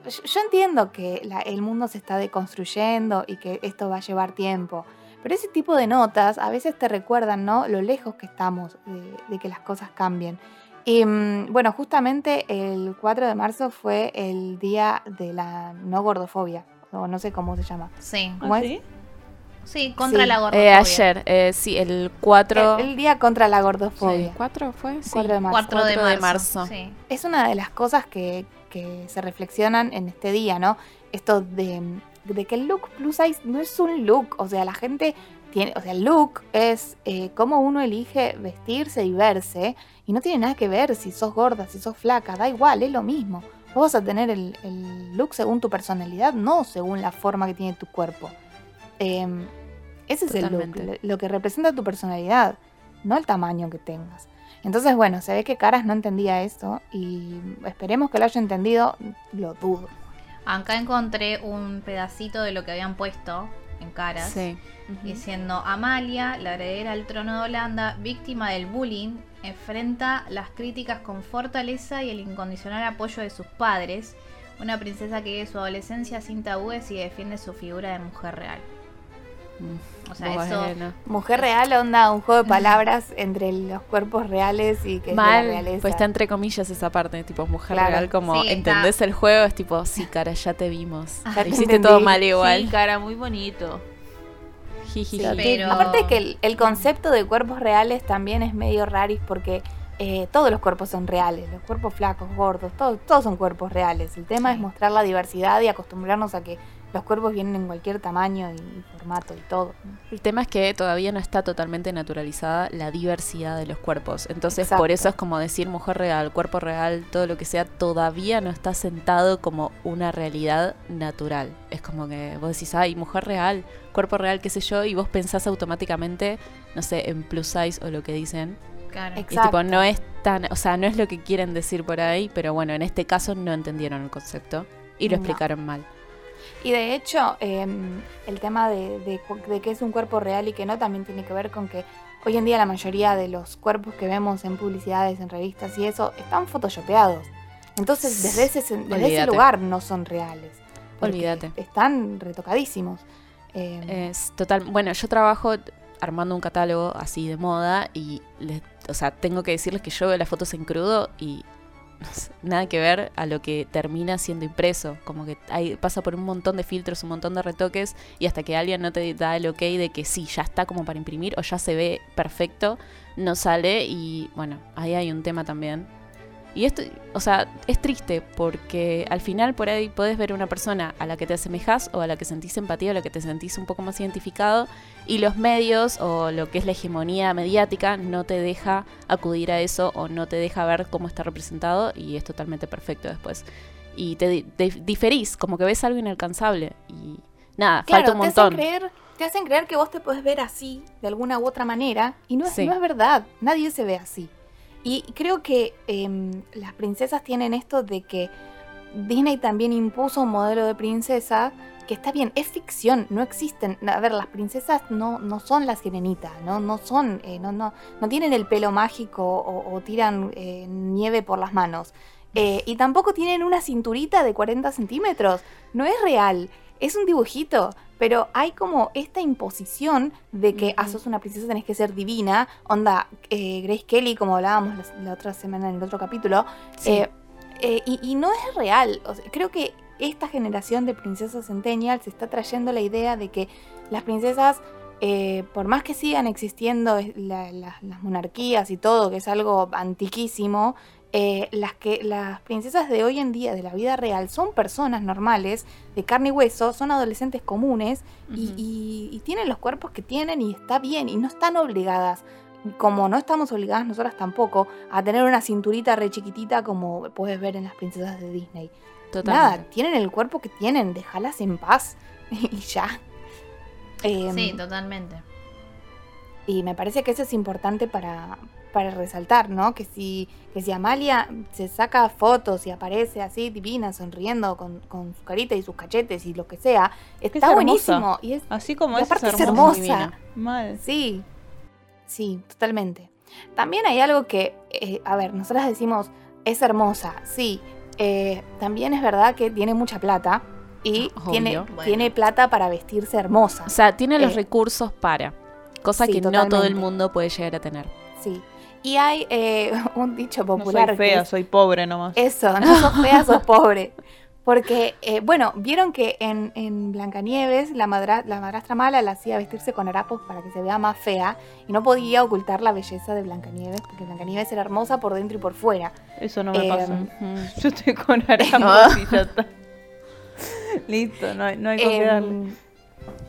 Speaker 1: yo, yo entiendo que la- el mundo se está deconstruyendo y que esto va a llevar tiempo. Pero ese tipo de notas a veces te recuerdan, ¿no? Lo lejos que estamos de, de que las cosas cambien. Y mm, bueno, justamente el 4 de marzo fue el día de la no gordofobia, o no sé cómo se llama.
Speaker 4: Sí.
Speaker 1: ¿Cómo
Speaker 2: ¿Ah,
Speaker 1: es?
Speaker 2: sí?
Speaker 4: Sí, contra
Speaker 1: Sí.
Speaker 4: la
Speaker 3: Eh,
Speaker 4: gordofobia.
Speaker 3: ayer, eh, sí, el 4...
Speaker 1: El, el día contra la
Speaker 3: Sí,
Speaker 1: gordofobia.
Speaker 3: ¿4 fue? Sí.
Speaker 1: 4 de marzo.
Speaker 4: 4 de
Speaker 3: 4 de
Speaker 4: marzo.
Speaker 3: marzo.
Speaker 4: Sí.
Speaker 1: es una de las cosas que, que se reflexionan en este día, ¿no? Esto de, de que el look plus size no es un look, o sea, la gente tiene, o sea, el look es eh, cómo uno elige vestirse y verse, y no tiene nada que ver si sos gorda, si sos flaca, da igual, es lo mismo. Vos vas a tener el, el look según tu personalidad, no según la forma que tiene tu cuerpo. Em, ese es el look, lo que representa tu personalidad, no el tamaño que tengas. Entonces, bueno, se ve que Caras no entendía esto y esperemos que lo haya entendido, lo dudo.
Speaker 4: Acá encontré un pedacito de lo que habían puesto en caras.
Speaker 3: Sí.
Speaker 4: Diciendo, Amalia, la heredera al trono de Holanda, víctima del bullying, enfrenta las críticas con fortaleza y el incondicional apoyo de sus padres. Una princesa que vive su adolescencia sin tabúes y defiende su figura de mujer real. O sea, eso...
Speaker 1: Mujer real onda un juego de palabras entre los cuerpos reales y que es de la
Speaker 3: Mal,
Speaker 1: realeza.
Speaker 3: pues está entre comillas esa parte, tipo mujer
Speaker 1: Claro.
Speaker 3: real, como
Speaker 4: Sí, está.
Speaker 3: entendés el juego, es tipo, sí, cara, ya te vimos.
Speaker 1: Ya te
Speaker 3: Hiciste
Speaker 1: entendí.
Speaker 3: todo mal
Speaker 2: Sí,
Speaker 3: igual.
Speaker 2: cara, muy bonito.
Speaker 3: Jiji.
Speaker 1: Sí,
Speaker 4: Pero-
Speaker 1: Aparte que el, el concepto de cuerpos reales también es medio raris porque eh, todos los cuerpos son reales, los cuerpos flacos, gordos, todos, todos son cuerpos reales. El tema
Speaker 4: Sí.
Speaker 1: es mostrar la diversidad y acostumbrarnos a que los cuerpos vienen en cualquier tamaño y formato y todo.
Speaker 3: El tema es que todavía no está totalmente naturalizada la diversidad de los cuerpos. Entonces,
Speaker 1: Exacto.
Speaker 3: por eso es como decir mujer real, cuerpo real, todo lo que sea, todavía no está sentado como una realidad natural. Es como que vos decís, ay, mujer real, cuerpo real, qué sé yo, y vos pensás automáticamente, no sé, en plus size o lo que dicen.
Speaker 4: Claro.
Speaker 3: Y tipo, no es tan, o sea, no es lo que quieren decir por ahí, pero bueno, en este caso no entendieron el concepto y lo
Speaker 1: No.
Speaker 3: explicaron mal.
Speaker 1: Y de hecho, eh, el tema de, de, de que es un cuerpo real y que no también tiene que ver con que hoy en día la mayoría de los cuerpos que vemos en publicidades, en revistas y eso, están photoshopeados. Entonces, desde ese, desde ese lugar no son reales.
Speaker 3: Olvídate.
Speaker 1: Están retocadísimos. Eh,
Speaker 3: Es total. Bueno, yo trabajo armando un catálogo así de moda y, les- o sea, tengo que decirles que yo veo las fotos en crudo y nada que ver a lo que termina siendo impreso. Como que hay, pasa por un montón de filtros, un montón de retoques y hasta que alguien no te da el ok de que sí, ya está como para imprimir o ya se ve perfecto, no sale y bueno, ahí hay un tema también. Y esto, o sea, es triste porque al final por ahí podés ver una persona a la que te asemejas o a la que sentís empatía o a la que te sentís un poco más identificado y los medios o lo que es la hegemonía mediática no te deja acudir a eso o no te deja ver cómo está representado y es totalmente perfecto después. Y te diferís, como que ves algo inalcanzable y nada,
Speaker 1: claro,
Speaker 3: falta un
Speaker 1: te hacen,
Speaker 3: montón.
Speaker 1: creer, te hacen creer que vos te podés ver así, de alguna u otra manera, y no es,
Speaker 3: Sí.
Speaker 1: no es verdad. Nadie se ve así. Y creo que em, las princesas tienen esto de que Disney también impuso un modelo de princesa que está bien, es ficción, no existen. A ver, las princesas no, no son la sirenita, no, no son, eh, no, no, no tienen el pelo mágico o, o tiran eh, nieve por las manos. Eh, y tampoco tienen una cinturita de 40 centímetros. No es real, es un dibujito. Pero hay como esta imposición de que, ah,
Speaker 3: Ujú.
Speaker 1: sos una princesa, tenés que ser divina. Onda, eh, Grace Kelly, como hablábamos la, la otra semana en el otro capítulo,
Speaker 3: Sí.
Speaker 1: eh, eh, y, y no es real. O sea, creo que esta generación de princesas centennial se está trayendo la idea de que las princesas, eh, por más que sigan existiendo es- la- la- las monarquías y todo, que es algo antiquísimo, eh, las, que, las princesas de hoy en día, de la vida real, son personas normales, de carne y hueso, son adolescentes comunes y,
Speaker 3: Ujú.
Speaker 1: y- y tienen los cuerpos que tienen y está bien y no están obligadas como no estamos obligadas nosotras tampoco a tener una cinturita re chiquitita como puedes ver en las princesas de Disney.
Speaker 3: Totalmente.
Speaker 1: Nada, tienen el cuerpo que tienen, déjalas en paz y ya. Em,
Speaker 4: Sí, totalmente.
Speaker 1: y me parece que eso es importante para, para resaltar, ¿no? Que si, que si Amalia se saca fotos y aparece así divina, sonriendo con, con su carita y sus cachetes y lo que sea, está
Speaker 2: hermosa.
Speaker 1: buenísimo. Y es,
Speaker 2: Así como
Speaker 1: Y
Speaker 2: es,
Speaker 1: aparte
Speaker 2: es
Speaker 1: es
Speaker 2: hermosa. Mal.
Speaker 1: Sí, sí, totalmente. También hay algo que, eh, a ver, nosotras decimos, es hermosa, sí, eh, también es verdad que tiene mucha plata y
Speaker 3: Obvio.
Speaker 1: tiene,
Speaker 4: Bueno.
Speaker 1: tiene plata para vestirse hermosa.
Speaker 3: O sea, tiene los
Speaker 1: Eh,
Speaker 3: recursos para. Cosa
Speaker 1: sí,
Speaker 3: que no todo el mundo puede llegar a tener.
Speaker 1: Sí. Y hay eh, un dicho
Speaker 2: No
Speaker 1: popular
Speaker 2: soy
Speaker 1: que
Speaker 2: fea,
Speaker 1: es,
Speaker 2: soy pobre nomás.
Speaker 1: Eso, no sos fea, sos pobre. Porque, eh, bueno, vieron que en, en Blancanieves la, madra- la madrastra mala la hacía vestirse con harapos para que se vea más fea y no podía ocultar la belleza de Blancanieves, porque Blancanieves era hermosa por dentro y por fuera.
Speaker 2: Eso no me
Speaker 1: Eh,
Speaker 2: pasa.
Speaker 3: Ujú.
Speaker 2: Yo estoy con harapos y ya está. Listo, no hay, no hay con qué darle.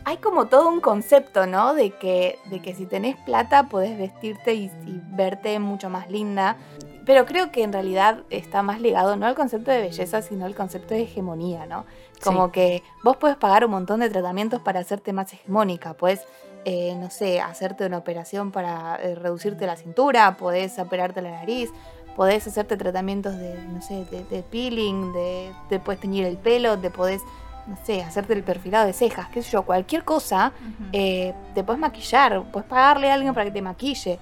Speaker 1: Hay como todo un concepto, ¿no? De que, de que si tenés plata podés vestirte y, y verte mucho más linda. Pero creo que en realidad está más ligado no al concepto de belleza, sino al concepto de hegemonía, ¿no? Como que vos puedes pagar un montón de tratamientos para hacerte más hegemónica. Puedes, eh, no sé, hacerte una operación para eh, reducirte la cintura, podés operarte la nariz, podés hacerte tratamientos de, no sé, de, de peeling, de, te puedes teñir el pelo, te podés, no sé, hacerte el perfilado de cejas, qué sé yo, cualquier cosa, eh, te puedes maquillar, puedes pagarle a alguien para que te maquille.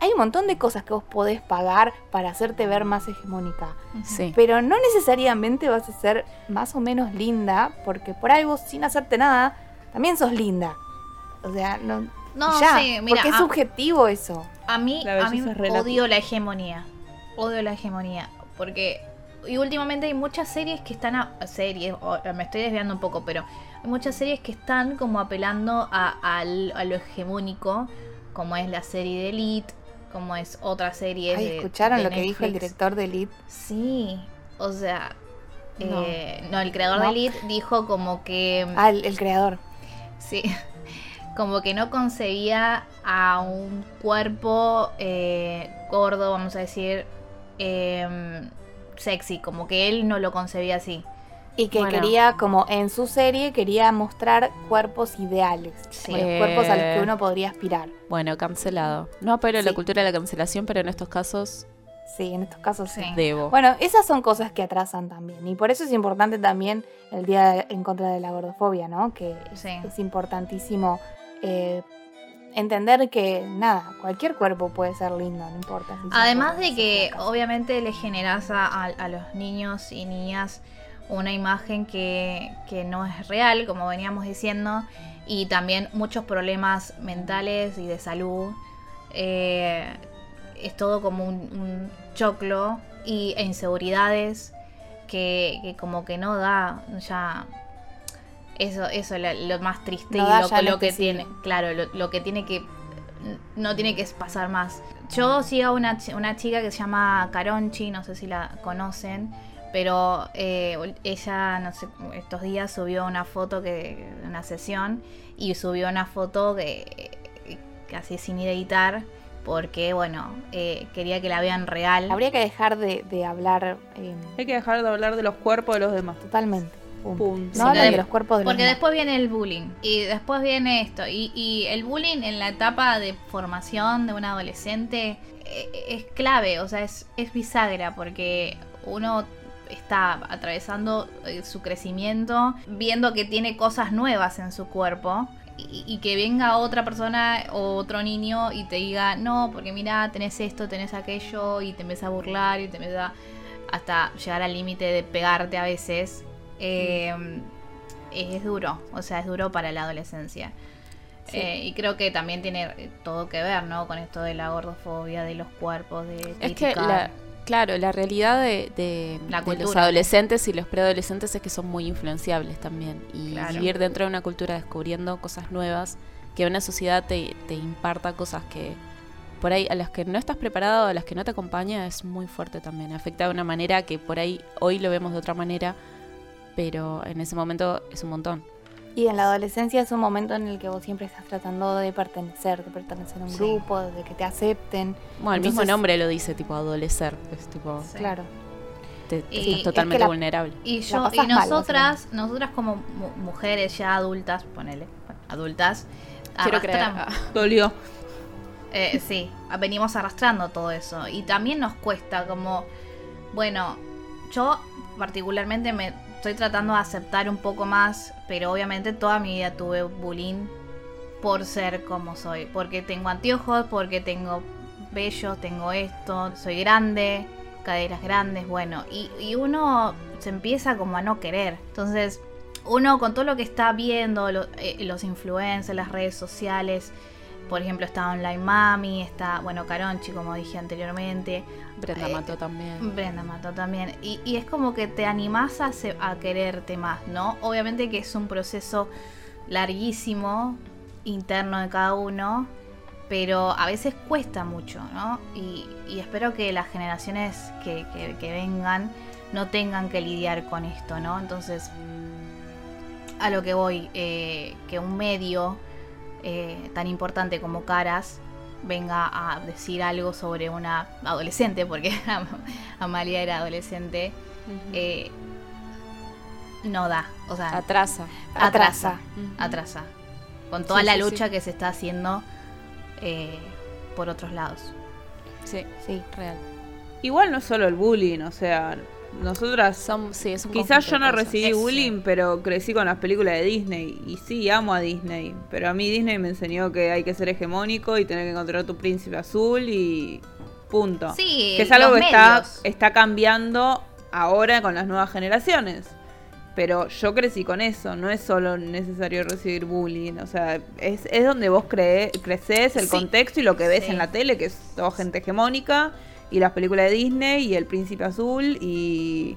Speaker 1: Hay un montón de cosas que vos podés pagar para hacerte ver más hegemónica.
Speaker 3: Sí.
Speaker 1: Pero no necesariamente vas a ser más o menos linda, porque por ahí vos sin hacerte nada, también sos linda. O sea, no,
Speaker 4: No,
Speaker 1: ya,
Speaker 4: sí, mira,
Speaker 1: porque es
Speaker 4: a-
Speaker 1: subjetivo eso.
Speaker 4: A mí, a mí odio la hegemonía. Odio la hegemonía. Porque. Y últimamente hay muchas series que están. A, series, o- me estoy desviando un poco, pero hay muchas series que están como apelando a, lo hegemónico, como es la serie de Elite, como es otra serie
Speaker 1: Ay,
Speaker 4: de.
Speaker 1: ¿escucharon
Speaker 4: de
Speaker 1: lo que dijo el director de Elite?
Speaker 4: Sí, o sea.
Speaker 1: No.
Speaker 4: eh, no, el creador
Speaker 1: No.
Speaker 4: de Elite dijo como que.
Speaker 1: Ah, el, el creador.
Speaker 4: Sí, como que no concebía a un cuerpo eh, gordo, vamos a decir, em, sexy, como que él no lo concebía así.
Speaker 1: Y que
Speaker 3: Bueno.
Speaker 1: quería, como en su serie, quería mostrar cuerpos ideales.
Speaker 4: Sí.
Speaker 1: como los cuerpos a los que
Speaker 3: Eh.
Speaker 1: uno podría aspirar.
Speaker 3: Bueno, cancelado. No apelo a la cultura de la cancelación, pero en estos casos
Speaker 1: Sí, en estos casos sí.
Speaker 3: Debo.
Speaker 1: Bueno, esas son cosas que atrasan también. Y por eso es importante también el Día en contra de la gordofobia, ¿no? Que es importantísimo eh, entender que, nada, cualquier cuerpo puede ser lindo, no importa. si
Speaker 4: Además de que obviamente le generas a, a- a los niños y niñas una imagen que, que no es real, como veníamos diciendo, y también muchos problemas mentales y de salud. Eh, es todo como un, un choclo y, e inseguridades que, que como que no da ya eso eso lo, lo más triste
Speaker 1: No
Speaker 4: y lo,
Speaker 1: ya
Speaker 4: lo
Speaker 1: lo
Speaker 4: que tiene claro lo, lo que tiene que no tiene que pasar más yo sigo a una, una chica que se llama Caronchi no sé si la conocen pero eh, ella no sé estos días subió una foto que una sesión y subió una foto que casi sin editar porque bueno eh, quería que la vean real
Speaker 1: Habría que dejar de, de hablar eh,
Speaker 2: Hay que dejar de hablar de los cuerpos de los demás.
Speaker 1: totalmente. Punto.
Speaker 2: Punto.
Speaker 1: No
Speaker 4: Sí,
Speaker 1: hablan
Speaker 4: de-
Speaker 1: de los cuerpos de los
Speaker 4: Porque después viene el bullying y después viene esto. Y, y el bullying en la etapa de formación de un adolescente eh, es clave, o sea, es, es bisagra porque uno está atravesando eh, su crecimiento, viendo que tiene cosas nuevas en su cuerpo. Y, y que venga otra persona o otro niño y te diga, no, porque mira, tenés esto, tenés aquello, y te empieza a burlar y te empieza hasta llegar al límite de pegarte a veces. Eh, es duro, o sea, es duro para la adolescencia.
Speaker 1: Sí.
Speaker 4: Eh, y creo que también tiene todo que ver, ¿no? Con esto de la gordofobia, de los cuerpos, de
Speaker 3: Es que,
Speaker 4: criticar.
Speaker 3: la, claro, la realidad de, de-
Speaker 4: La
Speaker 3: de los adolescentes y los preadolescentes es que son muy influenciables también. Y
Speaker 4: Claro.
Speaker 3: vivir dentro de una cultura descubriendo cosas nuevas, que una sociedad te, te imparta cosas que por ahí a las que no estás preparado, a las que no te acompaña, es muy fuerte también. Afecta de una manera que por ahí hoy lo vemos de otra manera, pero en ese momento es un montón.
Speaker 1: Y en la adolescencia es un momento en el que vos siempre estás tratando de pertenecer, de pertenecer a un
Speaker 4: Sí.
Speaker 1: grupo, de que te acepten.
Speaker 3: Bueno, el mismo nombre lo dice, tipo adolecer. Es tipo,
Speaker 4: Sí.
Speaker 1: Claro.
Speaker 3: te, te
Speaker 4: Y-
Speaker 3: estás
Speaker 4: es
Speaker 3: totalmente
Speaker 1: que la-
Speaker 3: vulnerable.
Speaker 4: Y yo, y
Speaker 1: mal,
Speaker 4: nosotras, nosotras como mu- mujeres ya adultas, ponele, bueno, adultas,
Speaker 3: Quiero creer.
Speaker 4: arrastram-
Speaker 2: Dolió.
Speaker 4: Eh, sí, venimos arrastrando todo eso. Y también nos cuesta como, bueno, yo particularmente me estoy tratando de aceptar un poco más, pero obviamente toda mi vida tuve bullying por ser como soy. Porque tengo anteojos, porque tengo vellos, tengo esto, soy grande, caderas grandes, bueno, y, uno se empieza como a no querer. Entonces, uno con todo lo que está viendo, eh, los influencers, las redes sociales, por ejemplo, está Online Mami, está, bueno, Caronchi, como dije anteriormente,
Speaker 3: Brenda
Speaker 4: Eh,
Speaker 3: mató también.
Speaker 4: Brenda Mató también. Y, y es como que te animás a, se- a quererte más, ¿no? Obviamente que es un proceso larguísimo, interno de cada uno, pero a veces cuesta mucho, ¿no? Y, y espero que las generaciones que, que- que vengan no tengan que lidiar con esto, ¿no? Entonces, a lo que voy, eh, que un medio eh, tan importante como Caras venga a decir algo sobre una adolescente, porque Am- Amalia era adolescente, eh, no da, o sea,
Speaker 3: Atrasa.
Speaker 4: atrasa, atrasa, con toda
Speaker 3: Sí,
Speaker 4: la
Speaker 3: sí,
Speaker 4: lucha
Speaker 3: sí.
Speaker 4: que se está haciendo eh, por otros lados.
Speaker 3: Sí,
Speaker 1: Sí.
Speaker 3: real.
Speaker 2: Igual no es solo el bullying, o sea, nosotras
Speaker 3: Son, sí, es un
Speaker 2: Quizás yo no recibí bullying, pero crecí con las películas de Disney. Y sí, amo a Disney. Pero a mí Disney me enseñó que hay que ser hegemónico y tener que encontrar tu príncipe azul y punto.
Speaker 4: Sí,
Speaker 2: que es algo que está, está cambiando ahora con las nuevas generaciones. Pero yo crecí con eso, no es solo necesario recibir bullying. O sea, es, es donde vos cree, creces, el
Speaker 3: Sí.
Speaker 2: contexto y lo que ves
Speaker 4: Sí.
Speaker 2: en la tele, que es toda gente hegemónica. Y las películas de Disney y el príncipe azul y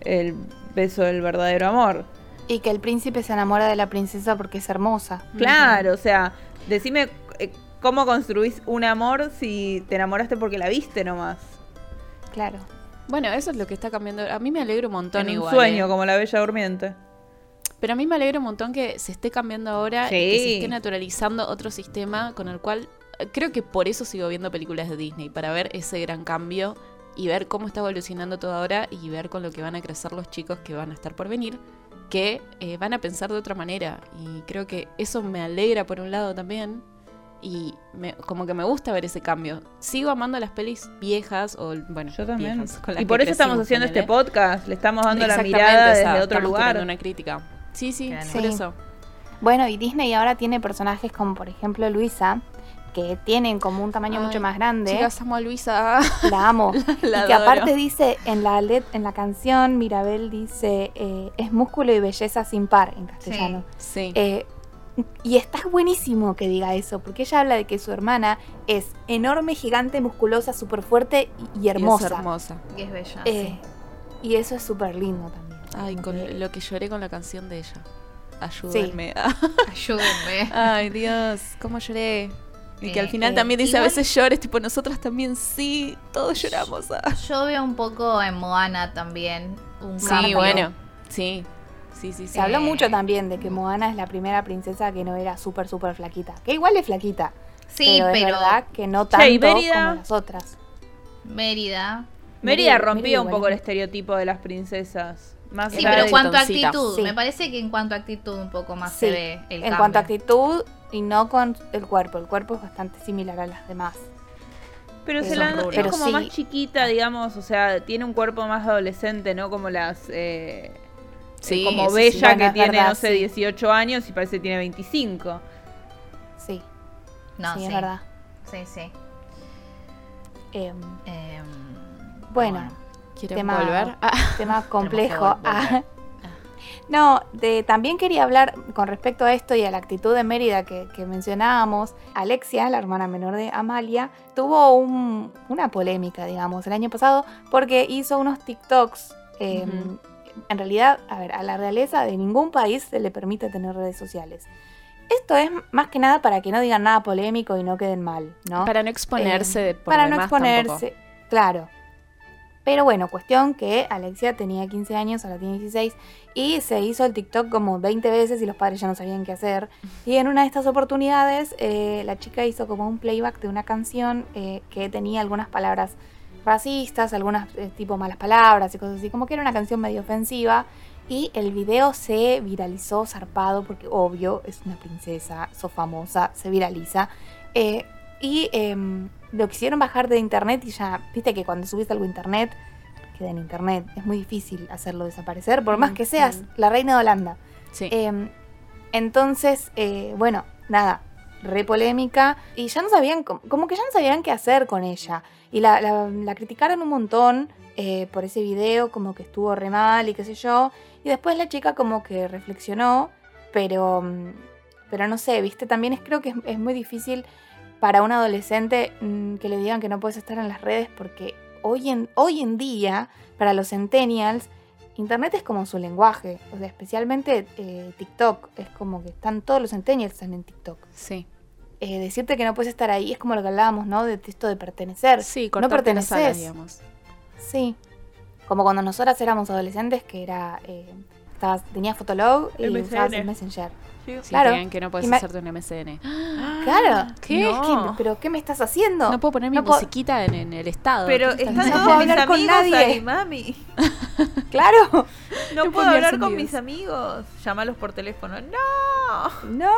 Speaker 2: el beso del verdadero amor.
Speaker 1: Y que el príncipe se enamora de la princesa porque es hermosa.
Speaker 2: Claro, o sea, decime eh, cómo construís un amor si te enamoraste porque la viste nomás.
Speaker 1: Claro.
Speaker 3: Bueno, eso es lo que está cambiando. A mí me alegra un montón
Speaker 2: En un
Speaker 3: igual.
Speaker 2: sueño,
Speaker 3: ¿eh?
Speaker 2: como la bella durmiente.
Speaker 3: Pero a mí me alegra un montón que se esté cambiando ahora y
Speaker 2: Sí.
Speaker 3: que se esté naturalizando otro sistema con el cual creo que por eso sigo viendo películas de Disney, para ver ese gran cambio y ver cómo está evolucionando todo ahora y ver con lo que van a crecer los chicos que van a estar por venir, que eh, van a pensar de otra manera. Y creo que eso me alegra por un lado también. Y me- como que me gusta ver ese cambio. Sigo amando las pelis viejas o, bueno,
Speaker 2: Yo también.
Speaker 3: viejas, con las
Speaker 2: Y por eso estamos haciendo este podcast. Le estamos dando la mirada
Speaker 3: o sea,
Speaker 2: desde otro
Speaker 3: estamos
Speaker 2: lugar.
Speaker 3: una crítica. Sí, sí,
Speaker 4: Claro.
Speaker 3: por
Speaker 1: Sí.
Speaker 3: eso.
Speaker 1: Bueno, y Disney ahora tiene personajes como por ejemplo Luisa, que tienen como un tamaño
Speaker 3: Ay,
Speaker 1: mucho más grande.
Speaker 3: Chicas, amo a Luisa.
Speaker 1: La amo.
Speaker 3: La
Speaker 1: y que
Speaker 3: adoro.
Speaker 1: aparte dice en la let- en la canción Mirabel dice eh, es músculo y belleza sin par en castellano.
Speaker 3: Sí.
Speaker 1: Eh, y está buenísimo que diga eso, porque ella habla de que su hermana es enorme, gigante, musculosa, súper fuerte y, y
Speaker 3: Y es
Speaker 1: hermosa.
Speaker 3: hermosa.
Speaker 4: Y es bella.
Speaker 1: Eh, Y eso es súper lindo también.
Speaker 3: Ay, con
Speaker 1: que-
Speaker 3: lo que lloré con la canción de ella. Ayúdenme.
Speaker 4: sí. Ayúdenme.
Speaker 3: Ay, Dios, cómo lloré. Y que al
Speaker 4: Eh,
Speaker 3: final
Speaker 1: eh,
Speaker 3: también dice
Speaker 4: igual-
Speaker 3: a veces llores, tipo nosotras también sí, todos lloramos. ah.
Speaker 4: Yo veo un poco en Moana también un
Speaker 3: Sí,
Speaker 4: cambio.
Speaker 3: bueno, sí. Sí, sí, sí.
Speaker 1: Se habló
Speaker 4: Eh,
Speaker 1: mucho también de que Moana es la primera princesa que no era súper, súper flaquita. Que igual es flaquita.
Speaker 4: Sí,
Speaker 1: pero,
Speaker 4: pero,
Speaker 1: es verdad que no tanto
Speaker 2: y Mérida.
Speaker 1: como las otras.
Speaker 4: Mérida.
Speaker 2: Mérida rompía
Speaker 1: Mérida
Speaker 2: un poco el
Speaker 1: es-
Speaker 2: estereotipo de las princesas. Más
Speaker 4: Sí, pero en cuanto a actitud,
Speaker 1: Sí.
Speaker 4: me parece que en cuanto a actitud un poco más
Speaker 1: Sí,
Speaker 4: se ve el
Speaker 1: en
Speaker 4: cambio.
Speaker 1: cuanto a actitud y no con el cuerpo. El cuerpo es bastante similar a las demás.
Speaker 2: Pero se
Speaker 4: Son
Speaker 2: la,
Speaker 4: rulos.
Speaker 2: es como
Speaker 1: sí.
Speaker 2: más chiquita, digamos, o sea, tiene un cuerpo más adolescente, ¿no? Como las... eh,
Speaker 3: Sí,
Speaker 2: eh, como
Speaker 3: sí.
Speaker 2: Bella
Speaker 1: Bueno,
Speaker 2: que
Speaker 1: es
Speaker 2: tiene,
Speaker 1: verdad,
Speaker 2: no sé,
Speaker 1: sí.
Speaker 2: 18 años y parece que tiene 25.
Speaker 1: Sí,
Speaker 4: No,
Speaker 1: sí,
Speaker 4: sí,
Speaker 1: es verdad.
Speaker 4: Sí, sí.
Speaker 1: Em,
Speaker 4: Em,
Speaker 1: bueno,
Speaker 3: ¿Quieren
Speaker 1: tema-
Speaker 3: volver? Ah,
Speaker 1: tema complejo. No, de, también quería hablar con respecto a esto y a la actitud de Mérida que, que mencionábamos. Alexia, la hermana menor de Amalia, tuvo un- una polémica, digamos, el año pasado porque hizo unos TikToks. eh,
Speaker 3: Ujú.
Speaker 1: En realidad, a ver, a la realeza de ningún país se le permite tener redes sociales. Esto es más que nada para que no digan nada polémico y no queden mal, ¿no?
Speaker 3: para no exponerse de por
Speaker 1: para no exponerse, claro. Pero bueno, cuestión que Alexia tenía 15 años, ahora tiene 16, y se hizo el TikTok como 20 veces y los padres ya no sabían qué hacer. Y en una de estas oportunidades, eh, la chica hizo como un playback de una canción eh, que tenía algunas palabras racistas, algunas eh, tipo malas palabras y cosas así, como que era una canción medio ofensiva. Y el video se viralizó zarpado porque obvio es una princesa, sos famosa, se viraliza. Y em, lo quisieron bajar de internet y ya, viste que cuando subís algo a internet, queda en internet. Es muy difícil hacerlo desaparecer, por más que seas la reina de Holanda.
Speaker 3: Sí.
Speaker 1: Em, entonces, eh, bueno, nada, re polémica. Y ya no sabían, como que ya no sabían qué hacer con ella. Y la, la- la criticaron un montón. eh, por ese video, como que estuvo re mal y qué sé yo. Y después la chica como que reflexionó, pero, mm, pero no sé, viste, también es, creo que es, es muy difícil para un adolescente mm, que le digan que no puedes estar en las redes porque hoy en, hoy en día, para los centennials, Internet es como su lenguaje, o sea, especialmente eh, TikTok, es como que están todos los centennials están en TikTok.
Speaker 3: Sí.
Speaker 1: Eh, decirte que no puedes estar ahí es como lo que hablábamos, ¿no? De esto de pertenecer.
Speaker 3: Sí,
Speaker 1: no perteneces.
Speaker 3: digamos.
Speaker 1: Sí. Como cuando nosotras éramos adolescentes, que era. Eh, estabas, tenías Fotolog y
Speaker 2: MSN.
Speaker 1: usabas el Messenger. Claro.
Speaker 3: te digan que no puedes hacerte un MCN.
Speaker 1: Claro.
Speaker 3: ¿Qué?
Speaker 2: No.
Speaker 1: ¿Pero qué me estás haciendo?
Speaker 3: No puedo poner mi
Speaker 1: No puedo-
Speaker 3: musiquita en, en el estado.
Speaker 2: Pero
Speaker 3: ¿Qué
Speaker 2: están
Speaker 3: estás
Speaker 1: No
Speaker 2: todos
Speaker 1: puedo
Speaker 2: mis
Speaker 1: hablar con nadie.
Speaker 2: ahí, mami.
Speaker 1: Claro.
Speaker 2: No,
Speaker 3: No
Speaker 2: puedo hablar con mis amigos. Llamarlos por teléfono. No.
Speaker 1: No.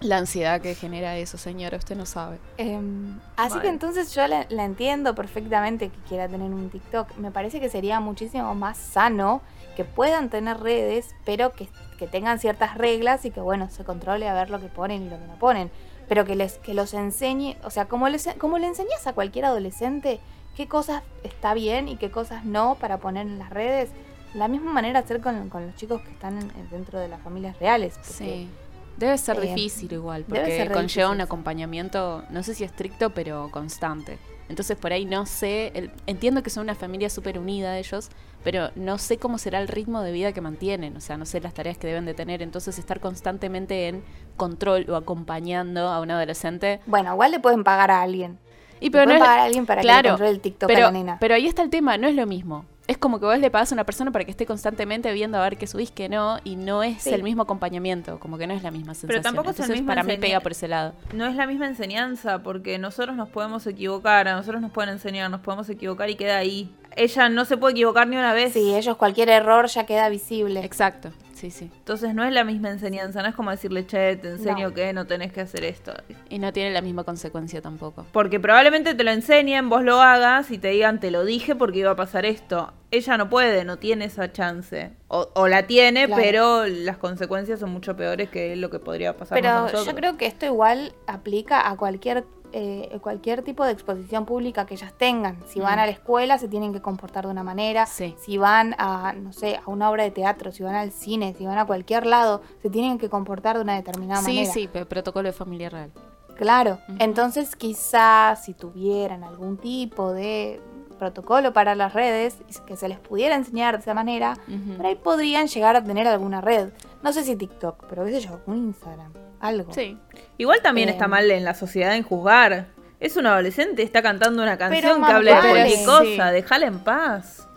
Speaker 3: La ansiedad que genera eso, señora, usted no sabe.
Speaker 1: Em, así que entonces yo la, la entiendo perfectamente que quiera tener un TikTok. Me parece que sería muchísimo más sano que puedan tener redes, pero que, que tengan ciertas reglas y que, bueno, se controle a ver lo que ponen y lo que no ponen. Pero que, les, que los enseñe, o sea, como, les, como le enseñas a cualquier adolescente qué cosas está bien y qué cosas no para poner en las redes, la misma manera hacer con, con los chicos que están en- en- dentro de las familias reales. porque-
Speaker 3: Sí. Debe ser
Speaker 1: eh,
Speaker 3: difícil igual, porque conlleva un acompañamiento, no sé si estricto, pero constante. Entonces por ahí no sé, el- entiendo que son una familia súper unida ellos, pero no sé cómo será el ritmo de vida que mantienen, o sea, no sé las tareas que deben de tener, entonces estar constantemente en control o acompañando a un adolescente.
Speaker 1: Bueno, igual le pueden pagar a alguien.
Speaker 3: Y
Speaker 1: Le
Speaker 3: pero no
Speaker 1: pueden
Speaker 3: es,
Speaker 1: pagar a alguien para que le
Speaker 3: claro,
Speaker 1: controle el TikTok a
Speaker 3: pero,
Speaker 1: la nena.
Speaker 3: pero ahí está el tema, no es lo mismo. Es como que vos le pagas a una persona para que esté constantemente viendo a ver qué subís, que no, y no es
Speaker 1: Sí.
Speaker 3: el mismo acompañamiento, como que no es la misma sensación.
Speaker 2: tampoco es el
Speaker 3: Entonces,
Speaker 2: mismo
Speaker 3: para mí pega por ese lado.
Speaker 2: No es la misma enseñanza porque nosotros nos podemos equivocar, a nosotros nos pueden enseñar, nos podemos equivocar y queda ahí. Ella no se puede equivocar ni una vez.
Speaker 1: Sí, ellos cualquier error ya queda visible.
Speaker 3: Exacto, sí, sí.
Speaker 2: Entonces no es la misma enseñanza, no es como decirle, che, te enseño
Speaker 1: No.
Speaker 2: que no tenés que hacer esto.
Speaker 3: Y no tiene la misma consecuencia tampoco.
Speaker 2: Porque probablemente te lo enseñen, vos lo hagas y te digan, te lo dije porque iba a pasar esto. Ella no puede, no tiene esa chance. O, o la tiene,
Speaker 1: Claro.
Speaker 2: pero las consecuencias son mucho peores que lo que podría pasar
Speaker 1: Pero yo creo que esto igual aplica a cualquier eh, cualquier tipo de exposición pública que ellas tengan. Si van
Speaker 3: Mm.
Speaker 1: a la escuela se tienen que comportar de una manera.
Speaker 3: Sí.
Speaker 1: Si van a, no sé, a una obra de teatro, si van al cine, si van a cualquier lado, se tienen que comportar de una determinada
Speaker 3: Sí,
Speaker 1: manera.
Speaker 3: sí, pero protocolo de familia real.
Speaker 1: Claro. Entonces quizás si tuvieran algún tipo de protocolo para las redes que se les pudiera enseñar de esa manera,
Speaker 3: Ujú.
Speaker 1: por ahí podrían llegar a tener alguna red. No sé si TikTok, pero qué sé yo, un Instagram, algo.
Speaker 3: Sí.
Speaker 2: Igual también
Speaker 1: Eh,
Speaker 2: está mal en la sociedad en juzgar. Es un adolescente, está cantando una canción que habla de cualquier cosa,
Speaker 3: Sí.
Speaker 2: déjala en paz.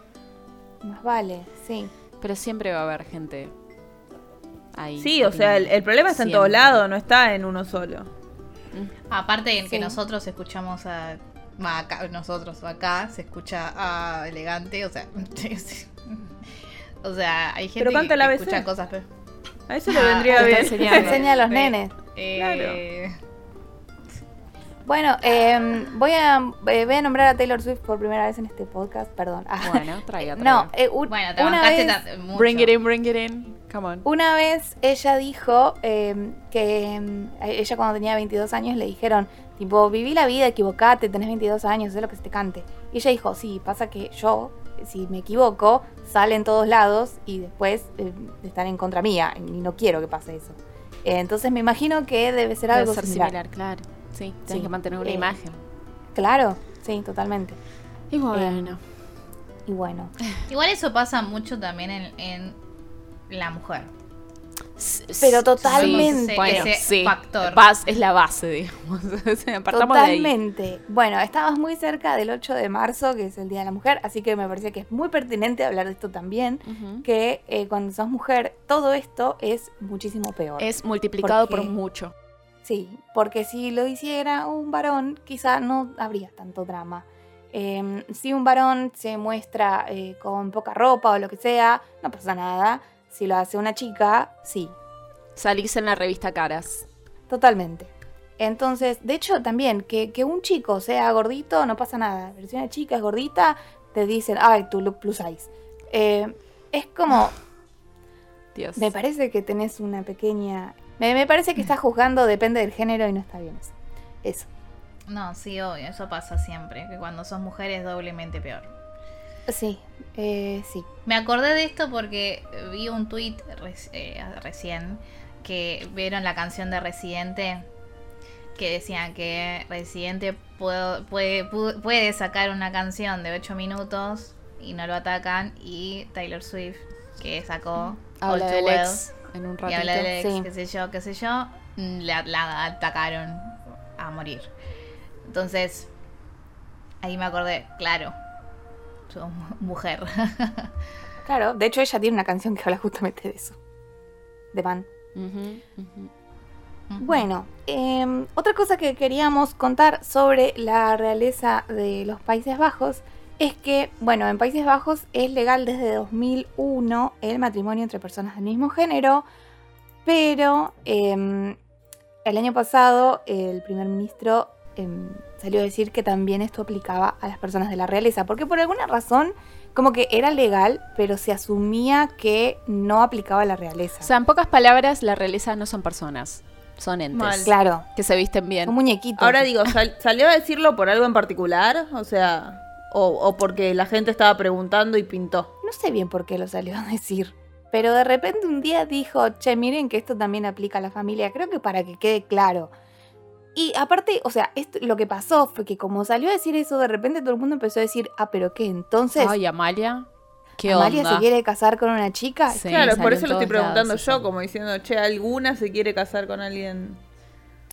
Speaker 1: Más vale, sí.
Speaker 3: Pero siempre va a haber gente ahí.
Speaker 2: Sí, o sea, el, el problema está en todos lados, no está en uno solo.
Speaker 4: Aparte en que nosotros escuchamos a. acá- nosotros acá se escucha a elegante, o sea. o sea, hay gente
Speaker 2: Pero
Speaker 4: que,
Speaker 2: la
Speaker 4: que escucha cosas. Pero,
Speaker 2: A eso le
Speaker 4: Ah,
Speaker 2: vendría
Speaker 3: te
Speaker 2: bien.
Speaker 1: Enseña a los
Speaker 4: Sí.
Speaker 1: nenes.
Speaker 4: eh,
Speaker 1: Bueno, eh, voy, a, eh, voy a nombrar a Taylor Swift por primera vez en este podcast, perdón. Ah,
Speaker 3: Bueno, traiga, traiga.
Speaker 1: no, eh, un-
Speaker 4: Bueno, te
Speaker 1: una vez...
Speaker 4: mucho.
Speaker 3: Bring it in, bring it in. Come on.
Speaker 1: Una vez ella dijo eh, que eh, ella cuando tenía 22 años le dijeron, tipo, viví la vida, equivocate, tenés 22 años, es lo que se te cante. Y ella dijo, sí, pasa que yo, si me equivoco, sale en todos lados y después eh, están en contra mía y no quiero que pase eso. Eh, entonces me imagino que debe ser
Speaker 3: Debe
Speaker 1: algo
Speaker 3: ser
Speaker 1: similar.
Speaker 3: similar, claro. Sí,
Speaker 1: Sí.
Speaker 3: tienes que mantener una
Speaker 1: Eh,
Speaker 3: imagen.
Speaker 1: Claro, sí, totalmente.
Speaker 3: Y bueno.
Speaker 1: Y bueno,
Speaker 4: Igual eso pasa mucho también en, en la mujer.
Speaker 1: Pero totalmente.
Speaker 4: Sí,
Speaker 3: bueno,
Speaker 4: ese
Speaker 3: sí.
Speaker 4: factor.
Speaker 3: Bas- es la base, digamos. Partamos de ahí.
Speaker 1: Totalmente. Bueno, estamos muy cerca del 8 de marzo, que es el Día de la Mujer, así que me parece que es muy pertinente hablar de esto también, que eh, cuando sos mujer todo esto es muchísimo peor.
Speaker 3: Es multiplicado por mucho.
Speaker 1: Sí, porque si lo hiciera un varón, quizá no habría tanto drama. Eh, si un varón se muestra eh, con poca ropa o lo que sea, no pasa nada. Si lo hace una chica, sí,
Speaker 3: Salís en la revista Caras.
Speaker 1: Totalmente. Entonces, de hecho, también que, que un chico sea gordito no pasa nada. Pero si una chica es gordita, te dicen, ay, tu look plus size. Eh, es como,
Speaker 3: Dios.
Speaker 1: me parece que tenés una pequeña... Me, me parece que estás juzgando, depende del género y no está bien eso. Eso.
Speaker 4: No, sí, obvio, eso pasa siempre. Que cuando sos mujer es doblemente peor.
Speaker 1: Sí, eh, sí.
Speaker 4: Me acordé de esto porque vi un tweet recién que vieron la canción de Residente que decían que Residente puede, puede, puede sacar una canción de 8 minutos y no lo atacan y Taylor Swift que sacó
Speaker 3: habla del ex en un ratito.
Speaker 4: y habla del ex, qué sé yo, qué sé yo, la, la atacaron a morir. Entonces, ahí me acordé, claro, su mujer.
Speaker 1: claro, de hecho ella tiene una canción que habla justamente de eso. De Van. Bueno, em, otra cosa que queríamos contar sobre la realeza de los Países Bajos es que, bueno, en Países Bajos es legal desde 2001 el matrimonio entre personas del mismo género, pero em, el año pasado el primer ministro em, salió a decir que también esto aplicaba a las personas de la realeza, porque por alguna razón como que era legal, pero se asumía que no aplicaba a la realeza.
Speaker 3: O sea, en pocas palabras, la realeza no son personas. Son entes.
Speaker 1: Claro.
Speaker 3: Que se visten bien.
Speaker 1: Un muñequito.
Speaker 2: Ahora digo, ¿salió a decirlo por algo en particular? O sea, o, porque la gente estaba preguntando y pintó.
Speaker 1: No sé bien por qué lo salió a decir. Pero de repente un día dijo, che, miren que esto también aplica a la familia. Creo que para que quede claro. Y aparte, o sea, esto, lo que pasó fue que como salió a decir eso, de repente todo el mundo empezó a decir, ah, pero ¿qué? Entonces...
Speaker 3: Ay, Amalia. ¿Qué
Speaker 1: ¿Amalia se quiere casar con una chica?
Speaker 2: claro, por eso lo estoy preguntando yo, como diciendo, che, ¿alguna se quiere casar con alguien?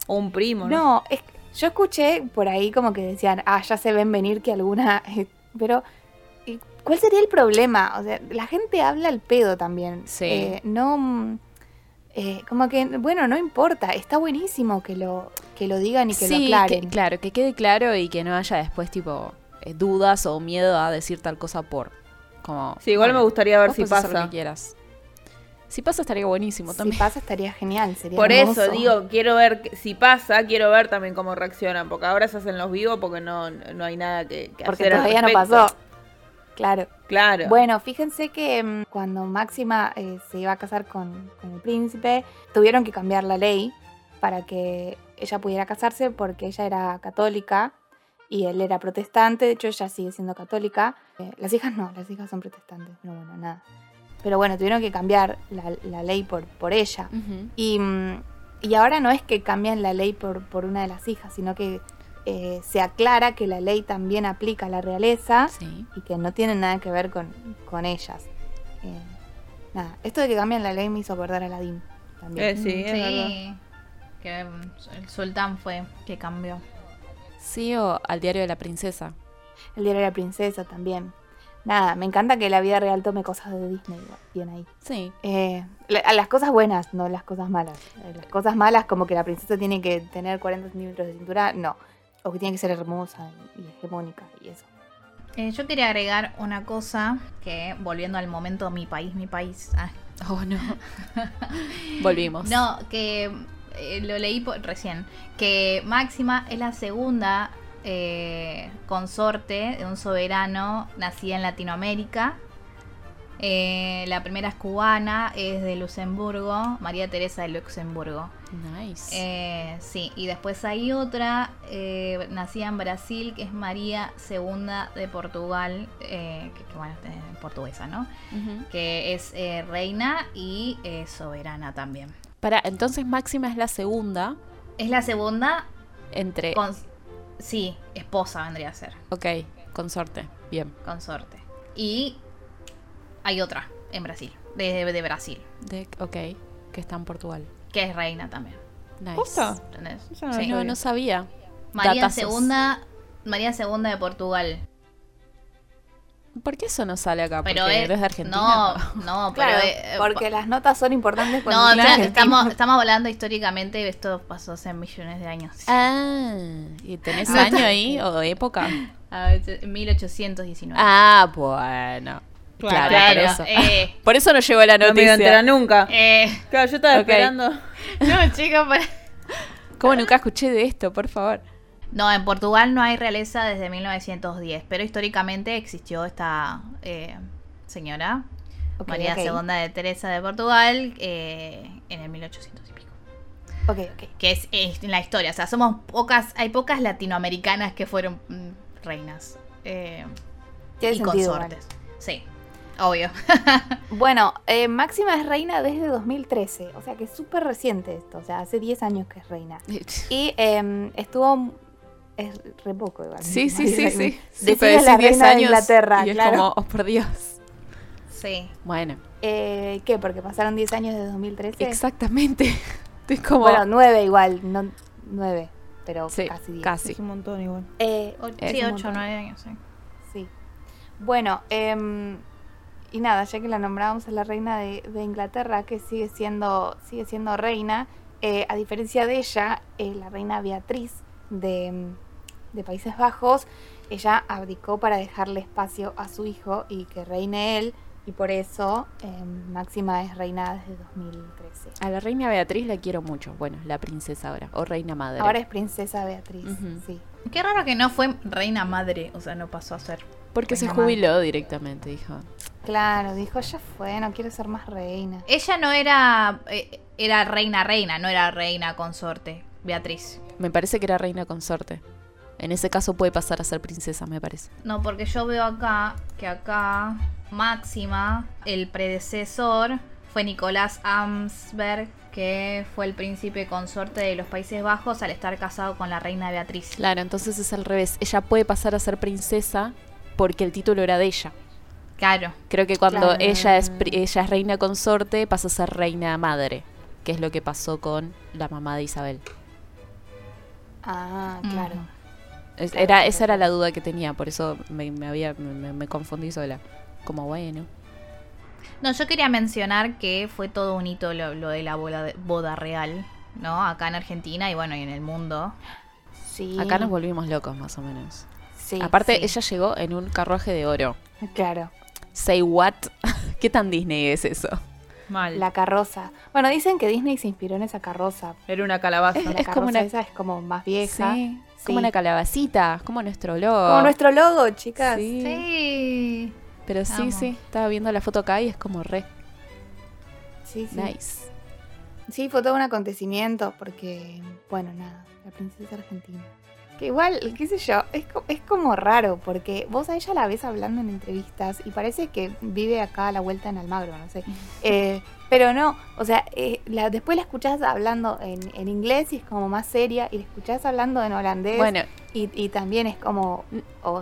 Speaker 2: O un primo, ¿no?
Speaker 1: No, es, yo escuché por ahí como que decían, ah, ya se ven venir que alguna... Pero, ¿cuál sería el problema? O sea, la gente habla al pedo también.
Speaker 3: Sí.
Speaker 1: Eh, no... Eh, como que, bueno, no importa, está buenísimo que lo, que lo digan y que lo aclaren.
Speaker 3: claro, que quede claro y que no haya después tipo eh, dudas o miedo a decir tal cosa por. Como,
Speaker 2: sí, igual me gustaría ver si pasa.
Speaker 3: Lo que quieras. Si pasa estaría buenísimo también.
Speaker 1: Si pasa estaría genial, sería
Speaker 2: Por eso digo, quiero ver si pasa, quiero ver también cómo reaccionan, porque ahora se hacen los vivos porque no, no hay nada que, que
Speaker 1: porque todavía no pasó. Claro.
Speaker 2: Claro.
Speaker 1: Bueno, fíjense que mm, cuando Máxima eh, se iba a casar con, el príncipe, tuvieron que cambiar la ley para que ella pudiera casarse porque ella era católica y él era protestante. De hecho, ella sigue siendo católica. Eh, las hijas no, las hijas son protestantes. Pero bueno, nada. Pero bueno, tuvieron que cambiar la, ley por, por ella. y, mm, y, ahora no es que cambian la ley por, por una de las hijas, sino que eh, se aclara que la ley también aplica a la realeza y que no tiene nada que ver con, ellas. Eh, nada, esto de que cambian la ley me hizo acordar a Aladdin también.
Speaker 2: Eh, sí,
Speaker 4: sí. Que el sultán fue que cambió.
Speaker 3: Sí, o al diario de la princesa.
Speaker 1: El diario de la princesa también. Nada, me encanta que la vida real tome cosas de Disney. Bien ahí.
Speaker 3: Sí.
Speaker 1: las cosas buenas, no las cosas malas. Las cosas malas, como que la princesa tiene que tener 40 centímetros de cintura, no. O que tiene que ser hermosa y, hegemónica y eso.
Speaker 4: Eh, yo quería agregar una cosa que, volviendo al momento mi país, mi país. Ah.
Speaker 3: Oh, no. Volvimos.
Speaker 4: No, que eh, lo leí recién. Que Máxima es la segunda eh, consorte de un soberano nacida en Latinoamérica eh, la primera es cubana, es de Luxemburgo, María Teresa de Luxemburgo.
Speaker 3: Nice.
Speaker 4: Eh, sí, y después hay otra, eh, nacida en Brasil, que es María II de Portugal, que, bueno, es portuguesa, ¿no? Que es reina y soberana también.
Speaker 3: Para, entonces Máxima es la segunda.
Speaker 4: Es la segunda.
Speaker 3: Entre.
Speaker 4: sí, esposa vendría a ser.
Speaker 3: Ok, consorte, bien.
Speaker 4: Consorte. Y hay otra en Brasil, de, de Brasil.
Speaker 3: De, ok, que está en Portugal.
Speaker 4: Que es reina también.
Speaker 3: Nice.
Speaker 2: ¿Entendés?
Speaker 3: No, no sabía.
Speaker 4: María segunda, María segunda de Portugal.
Speaker 3: ¿Por qué eso no sale acá? Pero porque eres de Argentina.
Speaker 4: No, no,
Speaker 1: claro,
Speaker 4: eh,
Speaker 1: porque las notas son importantes
Speaker 4: cuando No, estamos, estamos hablando históricamente, esto pasó hace millones de años.
Speaker 3: Ah, ¿y tenés año ahí o época?
Speaker 4: Ah, 1819.
Speaker 3: Ah, bueno. Claro, por, eso. Eh, por eso no llegó la noticia.
Speaker 2: No me nunca.
Speaker 4: Eh,
Speaker 2: claro, yo estaba esperando.
Speaker 4: No, chicos, para...
Speaker 3: ¿cómo nunca escuché de esto? Por favor.
Speaker 4: No, en Portugal no hay realeza desde 1910, pero históricamente existió esta eh, señora, María II de Teresa de Portugal, en el 1800 y pico.
Speaker 1: Ok, ok.
Speaker 4: Que es, en la historia, o sea, somos pocas, hay pocas latinoamericanas que fueron mm, reinas. Y
Speaker 1: sentido,
Speaker 4: consortes. Sí, obvio.
Speaker 1: Bueno, eh, Máxima es reina desde 2013, o sea que es súper reciente esto, o sea, hace 10 años que es reina. Y em, estuvo... Es re poco igual.
Speaker 3: Sí, sí, sí, sí. Sí, pero
Speaker 1: la
Speaker 3: decís 10
Speaker 1: reina de
Speaker 3: años
Speaker 1: Inglaterra,
Speaker 3: y es
Speaker 1: claro.
Speaker 3: como, oh, por Dios.
Speaker 4: Sí.
Speaker 3: Bueno,
Speaker 1: Eh, ¿Qué? Porque pasaron 10 años desde 2013.
Speaker 3: exactamente. Estoy como...
Speaker 1: Bueno, 9 igual, no 9, pero
Speaker 3: sí,
Speaker 1: casi 10.
Speaker 3: casi.
Speaker 2: Es un montón igual.
Speaker 1: Eh,
Speaker 4: sí,
Speaker 1: un
Speaker 4: 8 o
Speaker 1: montón.
Speaker 4: 9 años, sí.
Speaker 1: Sí. Bueno, em, y nada, ya que la nombrábamos a la reina de, de Inglaterra, que sigue siendo, sigue siendo reina, eh, a diferencia de ella, eh, la reina Beatriz de, em, de Países Bajos, ella abdicó para dejarle espacio a su hijo y que reine él, y por eso em, Máxima es reina desde 2013.
Speaker 3: A la reina Beatriz la quiero mucho. Bueno, la princesa ahora. O reina madre.
Speaker 1: Ahora es princesa Beatriz, sí.
Speaker 4: Qué raro que no fue reina madre, o sea, no pasó a ser.
Speaker 3: Porque se
Speaker 4: madre.
Speaker 3: jubiló directamente, dijo.
Speaker 1: Claro, dijo, ya fue, no quiero ser más reina.
Speaker 4: Ella no era eh, era reina reina, no era reina consorte, Beatriz.
Speaker 3: Me parece que era reina consorte. En ese caso puede pasar a ser princesa, me parece.
Speaker 4: No, porque yo veo acá que acá Máxima, el predecesor, fue Nicolás Amsberg, que fue el príncipe consorte de los Países Bajos al estar casado con la reina Beatriz.
Speaker 3: Claro, entonces es al revés. Ella puede pasar a ser princesa porque el título era de ella.
Speaker 4: Claro.
Speaker 3: Creo que cuando
Speaker 1: Claro.
Speaker 3: ella es ella es reina consorte pasa a ser reina madre, que es lo que pasó con la mamá de Isabel.
Speaker 1: Ah, claro.
Speaker 3: Era esa era la duda que tenía, por eso me, me había me, confundí sola. Como bueno.
Speaker 4: No, yo quería mencionar que fue todo un hito lo, lo de la boda, de- boda real, ¿no? Acá en Argentina y bueno, y en el mundo.
Speaker 1: Sí.
Speaker 3: Acá nos volvimos locos más o menos.
Speaker 1: Sí,
Speaker 3: Aparte,
Speaker 4: sí.
Speaker 3: ella llegó en un carruaje de oro.
Speaker 1: Claro,
Speaker 3: Say what? ¿Qué tan Disney es eso?
Speaker 2: Mal.
Speaker 1: la carroza. Bueno, dicen que Disney se inspiró en esa carroza.
Speaker 2: Era una calabaza.
Speaker 3: Es-
Speaker 1: La
Speaker 3: como
Speaker 1: carroza
Speaker 3: una-
Speaker 1: esa es como más vieja.
Speaker 3: Sí. Como una calabacita, como nuestro logo.
Speaker 1: Como nuestro logo, chicas.
Speaker 3: Sí.
Speaker 4: Sí.
Speaker 3: Pero sí, sí, estaba viendo la foto acá y es como re
Speaker 1: Sí, sí.
Speaker 3: nice.
Speaker 1: Sí, fue todo un acontecimiento porque, bueno, nada, la princesa argentina. Que igual, qué sé yo, es, es como raro porque vos a ella la ves hablando en entrevistas y parece que vive acá a la vuelta en Almagro, no sé. Eh, pero no, o sea, eh, la, después la escuchás hablando en, en inglés y es como más seria y la escuchás hablando en holandés
Speaker 3: Bueno,
Speaker 1: y, y también es como...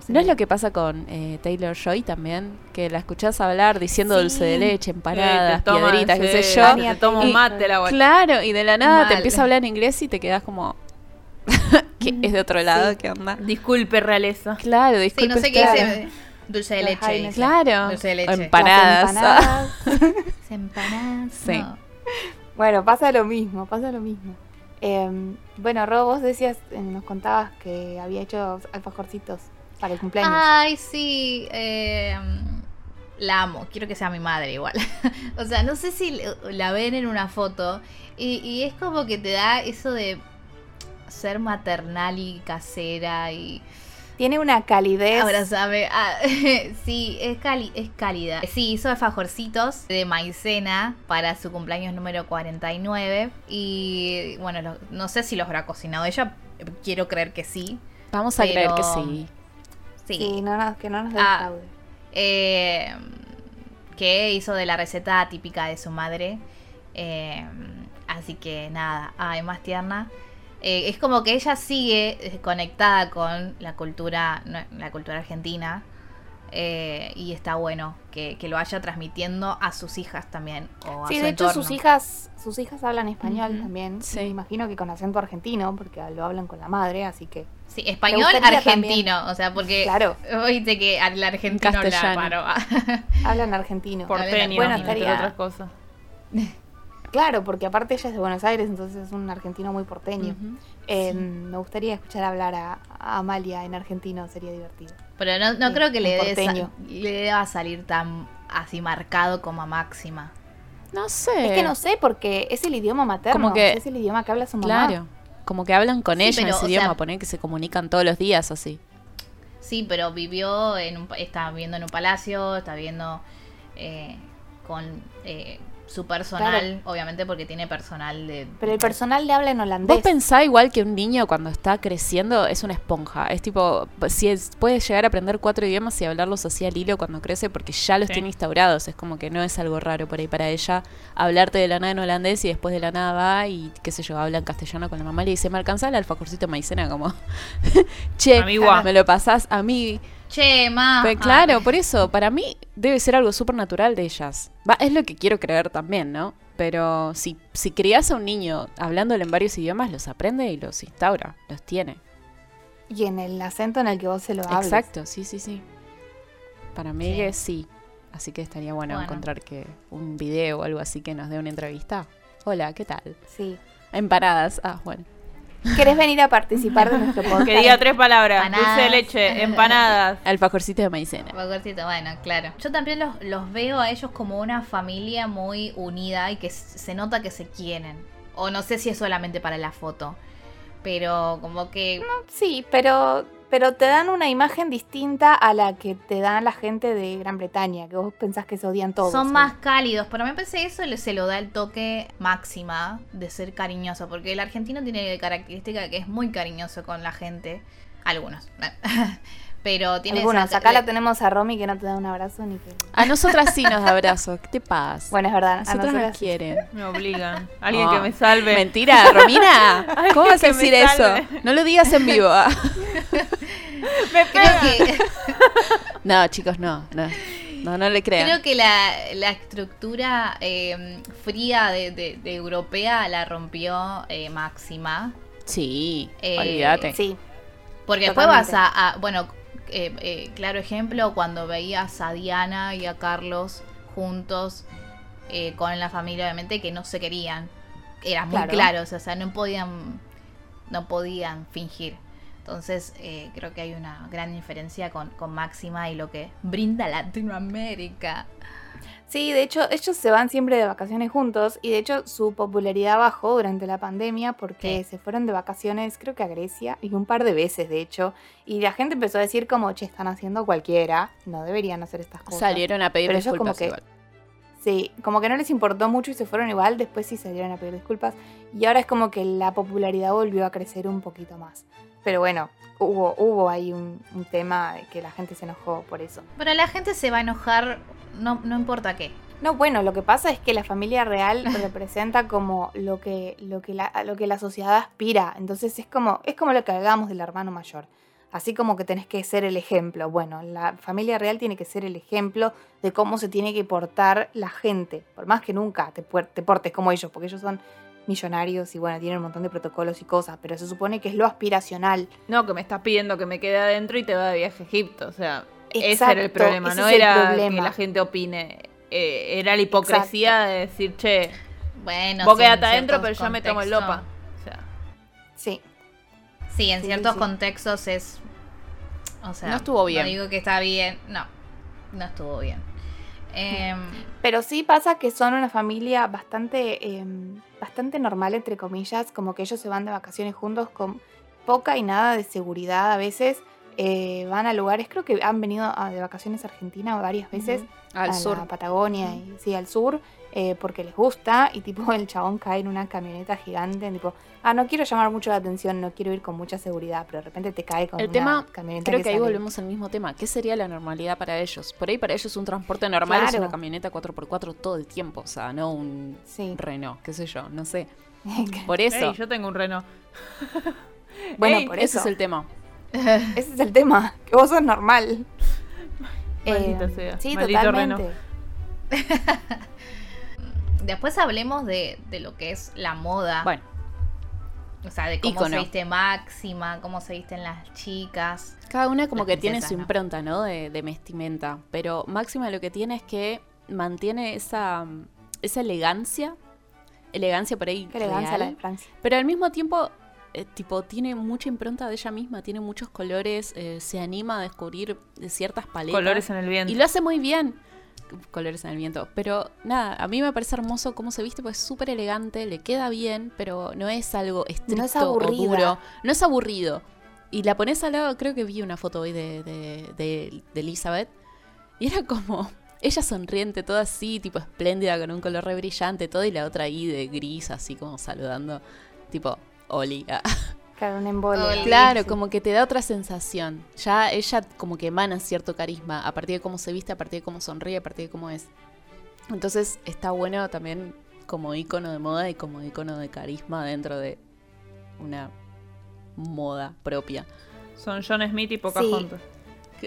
Speaker 3: ¿no es lo que pasa con eh, Taylor Joy también? Que la escuchás hablar diciendo
Speaker 1: Sí.
Speaker 3: dulce de leche,
Speaker 2: Eh,
Speaker 3: empanadas, piedritas, qué
Speaker 2: sí,
Speaker 3: sé yo.
Speaker 2: Te tomo mate la guacha.
Speaker 3: Claro, y de la nada te empieza a hablar en inglés y te quedas como... que es de otro lado,
Speaker 1: Sí.
Speaker 3: ¿qué onda?
Speaker 2: Disculpe, realeza.
Speaker 3: Claro,
Speaker 4: Sí,
Speaker 3: disculpe.
Speaker 4: no sé qué dice. Dulce de leche.
Speaker 3: Claro.
Speaker 4: Dulce de leche.
Speaker 3: O
Speaker 1: las
Speaker 3: empanadas.
Speaker 1: empanadas.
Speaker 4: Empanadas.
Speaker 3: Sí.
Speaker 4: no.
Speaker 1: Bueno, pasa lo mismo, pasa lo mismo. Eh, bueno, Ro, vos decías, eh, nos contabas que había hecho alfajorcitos para el cumpleaños.
Speaker 4: Ay, sí. eh, la amo. Quiero que sea mi madre igual. o sea, no sé si la ven en una foto. Y, y es como que te da eso de ser maternal y casera y
Speaker 1: Tiene una calidez.
Speaker 4: abrazame. Ah, sí, es, cali es cálida. Sí, hizo alfajorcitos de maicena para su cumpleaños número 49. Y bueno, lo- no sé si los habrá cocinado ella. Quiero creer que sí.
Speaker 3: Vamos a creer que sí.
Speaker 4: Sí.
Speaker 1: Sí, no, nos- que no nos
Speaker 4: Ah. eh, que hizo de la receta típica de su madre. Eh, así que nada, ay, más tierna. Eh, es como que ella sigue eh, conectada con la cultura, la cultura argentina. eh, y está bueno que, que lo vaya transmitiendo a sus hijas también. O a
Speaker 1: Sí,
Speaker 4: su
Speaker 1: de hecho sus hijas, sus hijas hablan español también.
Speaker 3: Sí.
Speaker 1: Me imagino que con acento argentino, porque lo hablan con la madre, así que.
Speaker 4: Sí, español argentino. O sea, porque
Speaker 1: Claro,
Speaker 4: oíste que al argentino la paro.
Speaker 1: hablan argentino.
Speaker 2: Porteño,
Speaker 1: Bueno,
Speaker 2: entre
Speaker 1: estaría-
Speaker 2: otras cosas.
Speaker 1: Claro, porque aparte ella es de Buenos Aires, entonces es un argentino muy porteño. Eh, Me gustaría escuchar hablar a, a Amalia en argentino, sería divertido.
Speaker 4: Pero no, no
Speaker 1: Sí,
Speaker 4: creo que le, sa- le deba salir tan así marcado como a Máxima.
Speaker 3: No sé.
Speaker 1: Es que no sé, porque es el idioma materno,
Speaker 3: Como que-
Speaker 1: es el idioma que habla su mamá.
Speaker 3: Claro. Como que hablan con
Speaker 4: Sí,
Speaker 3: ella en
Speaker 4: pero,
Speaker 3: ese idioma,
Speaker 4: sea-
Speaker 3: poner que se comunican todos los días así.
Speaker 4: Sí, pero vivió en un, pa- está viviendo en un palacio, está viviendo eh, con eh, su personal, obviamente porque tiene personal de...
Speaker 1: Pero el personal le habla en holandés.
Speaker 3: Vos pensás igual que un niño cuando está creciendo es una esponja. Es tipo, si es, puede llegar a aprender cuatro idiomas y hablarlos así al hilo cuando crece porque ya los
Speaker 2: Sí.
Speaker 3: tiene instaurados. Es como que no es algo raro por ahí para ella hablarte de la nada en holandés y después de la nada va y qué sé yo, habla en castellano con la mamá y le dice, me alcanza el alfajorcito maicena como, che, me lo pasás a mí.
Speaker 4: Che, ma.
Speaker 3: Pues
Speaker 4: ah,
Speaker 3: claro, por eso, para mí debe ser algo súper natural de ellas. Va, es lo que quiero creer también, ¿no? Pero si, si criás a un niño hablándole en varios idiomas, los aprende y los instaura, los tiene.
Speaker 1: Y en el acento en el que vos se lo hables.
Speaker 3: Exacto, sí, sí, sí. Para mí
Speaker 4: Sí.
Speaker 3: que sí. Así que estaría bueno,
Speaker 4: Bueno.
Speaker 3: encontrar que un video o algo así que nos dé una entrevista. Hola, ¿qué tal?
Speaker 1: Sí.
Speaker 3: Empanadas. Ah, bueno.
Speaker 1: ¿Querés venir a participar de nuestro podcast?
Speaker 2: Que diga tres palabras. Dulce de
Speaker 4: Empanadas.
Speaker 2: leche, empanadas.
Speaker 3: Alfajorcito de maicena.
Speaker 4: Alfajorcito, bueno, claro. Yo también los, los veo a ellos como una familia muy unida y que se nota que se quieren. O no sé si es solamente para la foto. Pero como que...
Speaker 1: Sí, pero, pero te dan una imagen distinta a la que te dan la gente de Gran Bretaña, que vos pensás que se odian todos.
Speaker 4: Son más cálidos, pero me parece que eso se lo da el toque máxima de ser cariñoso, porque el argentino tiene característica que es muy cariñoso con la gente, algunos, pero tiene esa-
Speaker 1: Acá la tenemos a Romy que no te da un abrazo ni que...
Speaker 3: A nosotras sí nos da abrazo. ¿Qué te pasa?
Speaker 1: Bueno, es verdad.
Speaker 3: a
Speaker 1: A
Speaker 3: nosotras nos quieren.
Speaker 2: Me obligan. Alguien que me salve.
Speaker 3: Mentira, Romina. ¿Cómo vas a decir eso? No lo digas en vivo. ah.
Speaker 2: Me
Speaker 4: creo
Speaker 2: pega.
Speaker 4: que
Speaker 3: No, chicos, no. No, no, no le crean.
Speaker 4: creo que la, la estructura eh, fría de, de- de europea la rompió eh, máxima,
Speaker 3: Sí,
Speaker 4: Eh,
Speaker 3: olvídate.
Speaker 1: Sí.
Speaker 4: porque después vas a, a- bueno, eh, eh, claro ejemplo cuando veías a Diana y a Carlos juntos eh, con la familia obviamente que no se querían, era muy
Speaker 1: Claro.
Speaker 4: claro, o sea, no podían no podían fingir. Entonces, eh, creo que hay una gran diferencia con, con Máxima y lo que brinda Latinoamérica.
Speaker 1: Sí, de hecho, ellos se van siempre de vacaciones juntos y de hecho su popularidad bajó durante la pandemia porque
Speaker 4: Sí.
Speaker 1: se fueron de vacaciones, creo que a Grecia, y un par de veces, de hecho. Y la gente empezó a decir como, che, están haciendo cualquiera, no deberían hacer estas cosas.
Speaker 3: Salieron a pedir
Speaker 1: Pero ellos como
Speaker 3: disculpas
Speaker 1: que-
Speaker 3: igual.
Speaker 1: Sí, como que no les importó mucho y se fueron igual, después sí salieron a pedir disculpas. Y ahora es como que la popularidad volvió a crecer un poquito más. Pero bueno, hubo, hubo ahí un, un tema de que la gente se enojó por eso.
Speaker 4: Pero la gente se va a enojar, no, no importa qué.
Speaker 1: No, bueno, lo que pasa es que la familia real representa como lo que, lo que, la, lo que la sociedad aspira. Entonces es como, es como lo que hablábamos del hermano mayor. Así como que tenés que ser el ejemplo. Bueno, la familia real tiene que ser el ejemplo de cómo se tiene que portar la gente. Por más que nunca te, te portes como ellos, porque ellos son millonarios y bueno, tienen un montón de protocolos y cosas, pero se supone que es lo aspiracional.
Speaker 2: No, que me estás pidiendo que me quede adentro y te va de viaje a Egipto. O sea, ese era el problema. No era
Speaker 1: problema.
Speaker 2: que la gente opine. Eh, era la hipocresía de decir, che,
Speaker 4: Bueno,
Speaker 2: vos
Speaker 4: sí,
Speaker 2: quedate adentro, pero yo me tomo el lopa. O sea,
Speaker 1: Sí.
Speaker 4: Sí, en
Speaker 1: Sí,
Speaker 4: ciertos
Speaker 1: sí.
Speaker 4: contextos es. O sea,
Speaker 3: No estuvo bien.
Speaker 4: No digo que está bien. No, no estuvo bien. Em,
Speaker 1: Pero sí pasa que son una familia bastante, eh, bastante normal, entre comillas, como que ellos se van de vacaciones juntos con poca y nada de seguridad a veces. eh, van a lugares, creo que han venido a- de vacaciones a Argentina varias veces,
Speaker 3: Al
Speaker 1: a
Speaker 3: sur.
Speaker 1: la Patagonia y sí, al sur, eh, porque les gusta y tipo el chabón cae en una camioneta gigante, tipo, ah, no quiero llamar mucho la atención, no quiero ir con mucha seguridad, pero de repente te cae con
Speaker 3: El
Speaker 1: una
Speaker 3: tema,
Speaker 1: camioneta
Speaker 3: creo que ahí
Speaker 1: sale-
Speaker 3: volvemos al mismo tema. ¿Qué sería la normalidad para ellos? Por ahí para ellos un transporte normal es una camioneta 4x4 todo el tiempo. O sea, no un
Speaker 1: Sí.
Speaker 3: Renault, qué sé yo, no sé. Por eso,
Speaker 2: "Ey, yo tengo un reno.
Speaker 1: bueno, por
Speaker 3: ese
Speaker 1: eso.
Speaker 3: es el tema.
Speaker 1: Ese es el tema, que vos sos normal. Eh,
Speaker 2: sea,
Speaker 1: Sí,
Speaker 2: maldito
Speaker 1: totalmente.
Speaker 4: Después hablemos de, de lo que es la moda.
Speaker 3: Bueno,
Speaker 4: o sea, de cómo se viste Máxima, cómo se visten las chicas.
Speaker 3: cada una como que tiene su
Speaker 4: ¿no?
Speaker 3: impronta, ¿no? De, de vestimenta. Pero Máxima lo que tiene es que mantiene esa, esa elegancia. Elegancia por ahí.
Speaker 1: Qué elegancia la
Speaker 3: real,
Speaker 1: de Francia.
Speaker 3: Pero al mismo tiempo, eh, tipo, tiene mucha impronta de ella misma, tiene muchos colores, eh, se anima a descubrir ciertas paletas.
Speaker 2: Colores en el viento.
Speaker 3: Y lo hace muy bien. Colores en el viento. Pero nada, a mí me parece hermoso cómo se viste, pues es súper elegante, le queda bien, pero no es algo estricto o
Speaker 1: aburrida.
Speaker 3: duro. No es aburrido. Y la pones al lado, creo que vi una foto hoy de, de, de- de Elizabeth. Y era como. ella sonriente, toda así, tipo espléndida, con un color re brillante, todo, y la otra ahí de gris, así como saludando, tipo, Oli.
Speaker 1: Claro, un embole.
Speaker 3: Claro,
Speaker 1: Sí.
Speaker 3: como que te da otra sensación. Ya ella como que emana cierto carisma a partir de cómo se viste, a partir de cómo sonríe, a partir de cómo es. Entonces está bueno también como icono de moda y como icono de carisma dentro de una moda propia.
Speaker 2: Son John Smith y Pocahontas.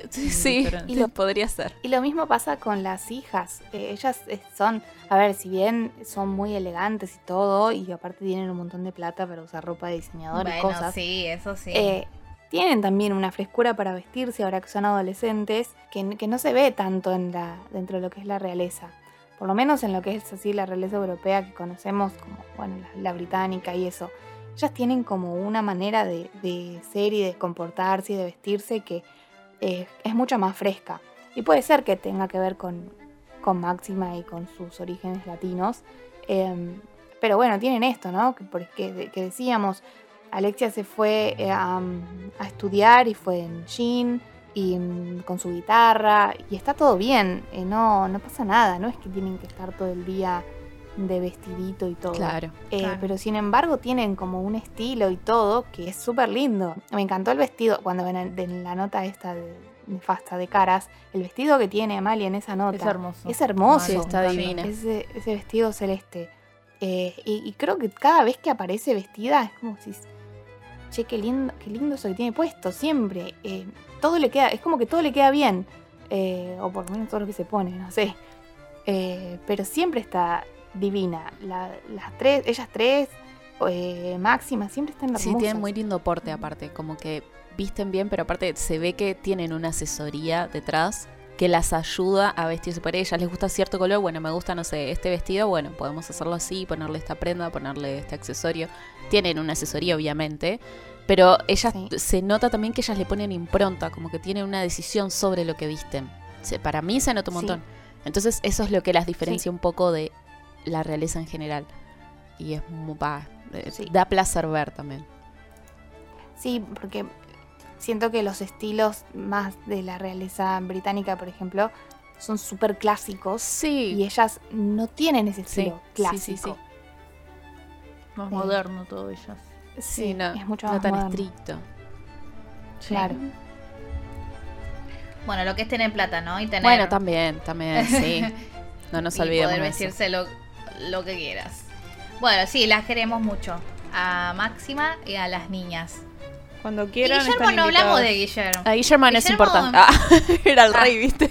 Speaker 3: Sí, y lo podría ser.
Speaker 1: Y lo mismo pasa con las hijas. Eh, ellas eh, son, a ver, si bien son muy elegantes y todo, y aparte tienen un montón de plata para usar ropa de diseñador y
Speaker 4: Bueno,
Speaker 1: cosas,
Speaker 4: sí, eso sí.
Speaker 1: eh, tienen también una frescura para vestirse ahora que son adolescentes, que, que no se ve tanto en la, dentro de lo que es la realeza. Por lo menos en lo que es así la realeza europea que conocemos como, bueno, la, la británica y eso. Ellas tienen como una manera de, de ser y de comportarse y de vestirse que eh, es mucho más fresca. Y puede ser que tenga que ver con, con Máxima y con sus orígenes latinos. em, pero bueno, tienen esto, ¿no? Que, porque, que decíamos, Alexia se fue eh, a, a estudiar y fue en jean y mm, con su guitarra y está todo bien, eh, no, no pasa nada, no es que tienen que estar todo el día de vestidito y todo.
Speaker 3: Claro.
Speaker 1: Eh,
Speaker 4: Claro.
Speaker 1: Pero sin embargo tienen como un estilo y todo que es súper lindo. Me encantó el vestido, cuando ven en- en la nota esta de nefasta de caras, el vestido que tiene Amalia en esa nota.
Speaker 2: Es hermoso.
Speaker 1: Es hermoso.
Speaker 3: Sí, está divina.
Speaker 1: Ese, ese vestido celeste. Eh, y, y creo que cada vez que aparece vestida es como si... Che, qué lindo, qué lindo eso que tiene puesto, siempre. Eh, todo le queda, es como que todo le queda bien. Eh, o por lo menos todo lo que se pone, no sé. Pero siempre está divina. La- las tres, ellas tres, Máxima, siempre están hermosas.
Speaker 3: Sí, tienen muy lindo porte aparte, como que visten bien, pero aparte se ve que tienen una asesoría detrás que las ayuda a vestirse por ellas. Les gusta cierto color, bueno, me gusta, no sé, este vestido, bueno, podemos hacerlo así, ponerle esta prenda, ponerle este accesorio. Tienen una asesoría, obviamente, pero ellas
Speaker 1: Sí.
Speaker 3: se nota también que ellas le ponen impronta, como que tienen una decisión sobre lo que visten. Se- para mí se nota un
Speaker 1: Sí.
Speaker 3: montón. Entonces eso es lo que las diferencia un poco de la realeza en general. Y es muy, eh, da placer ver también.
Speaker 1: Sí, porque siento que los estilos más de la realeza británica, por ejemplo, son súper clásicos.
Speaker 3: Sí.
Speaker 1: Y ellas no tienen ese estilo
Speaker 3: sí,
Speaker 1: clásico.
Speaker 3: sí, sí.
Speaker 2: Más moderno todo ellas.
Speaker 3: Sí, no,
Speaker 1: es mucho
Speaker 3: no
Speaker 1: más
Speaker 3: tan
Speaker 1: moderno.
Speaker 3: estricto.
Speaker 1: Claro.
Speaker 4: Bueno, lo que es tener plata, ¿no? Y tener.
Speaker 3: Bueno, también, también, sí. No nos
Speaker 4: y
Speaker 3: olvidemos
Speaker 4: poder vestirse lo, lo que quieras. Bueno, sí, las queremos mucho. A Máxima y a las niñas.
Speaker 2: Cuando quieran.
Speaker 4: Guillermo,
Speaker 2: están
Speaker 4: no hablamos de Guillermo.
Speaker 3: A Guillermo no es importante. Ah, era el
Speaker 4: Ah.
Speaker 3: rey, ¿viste?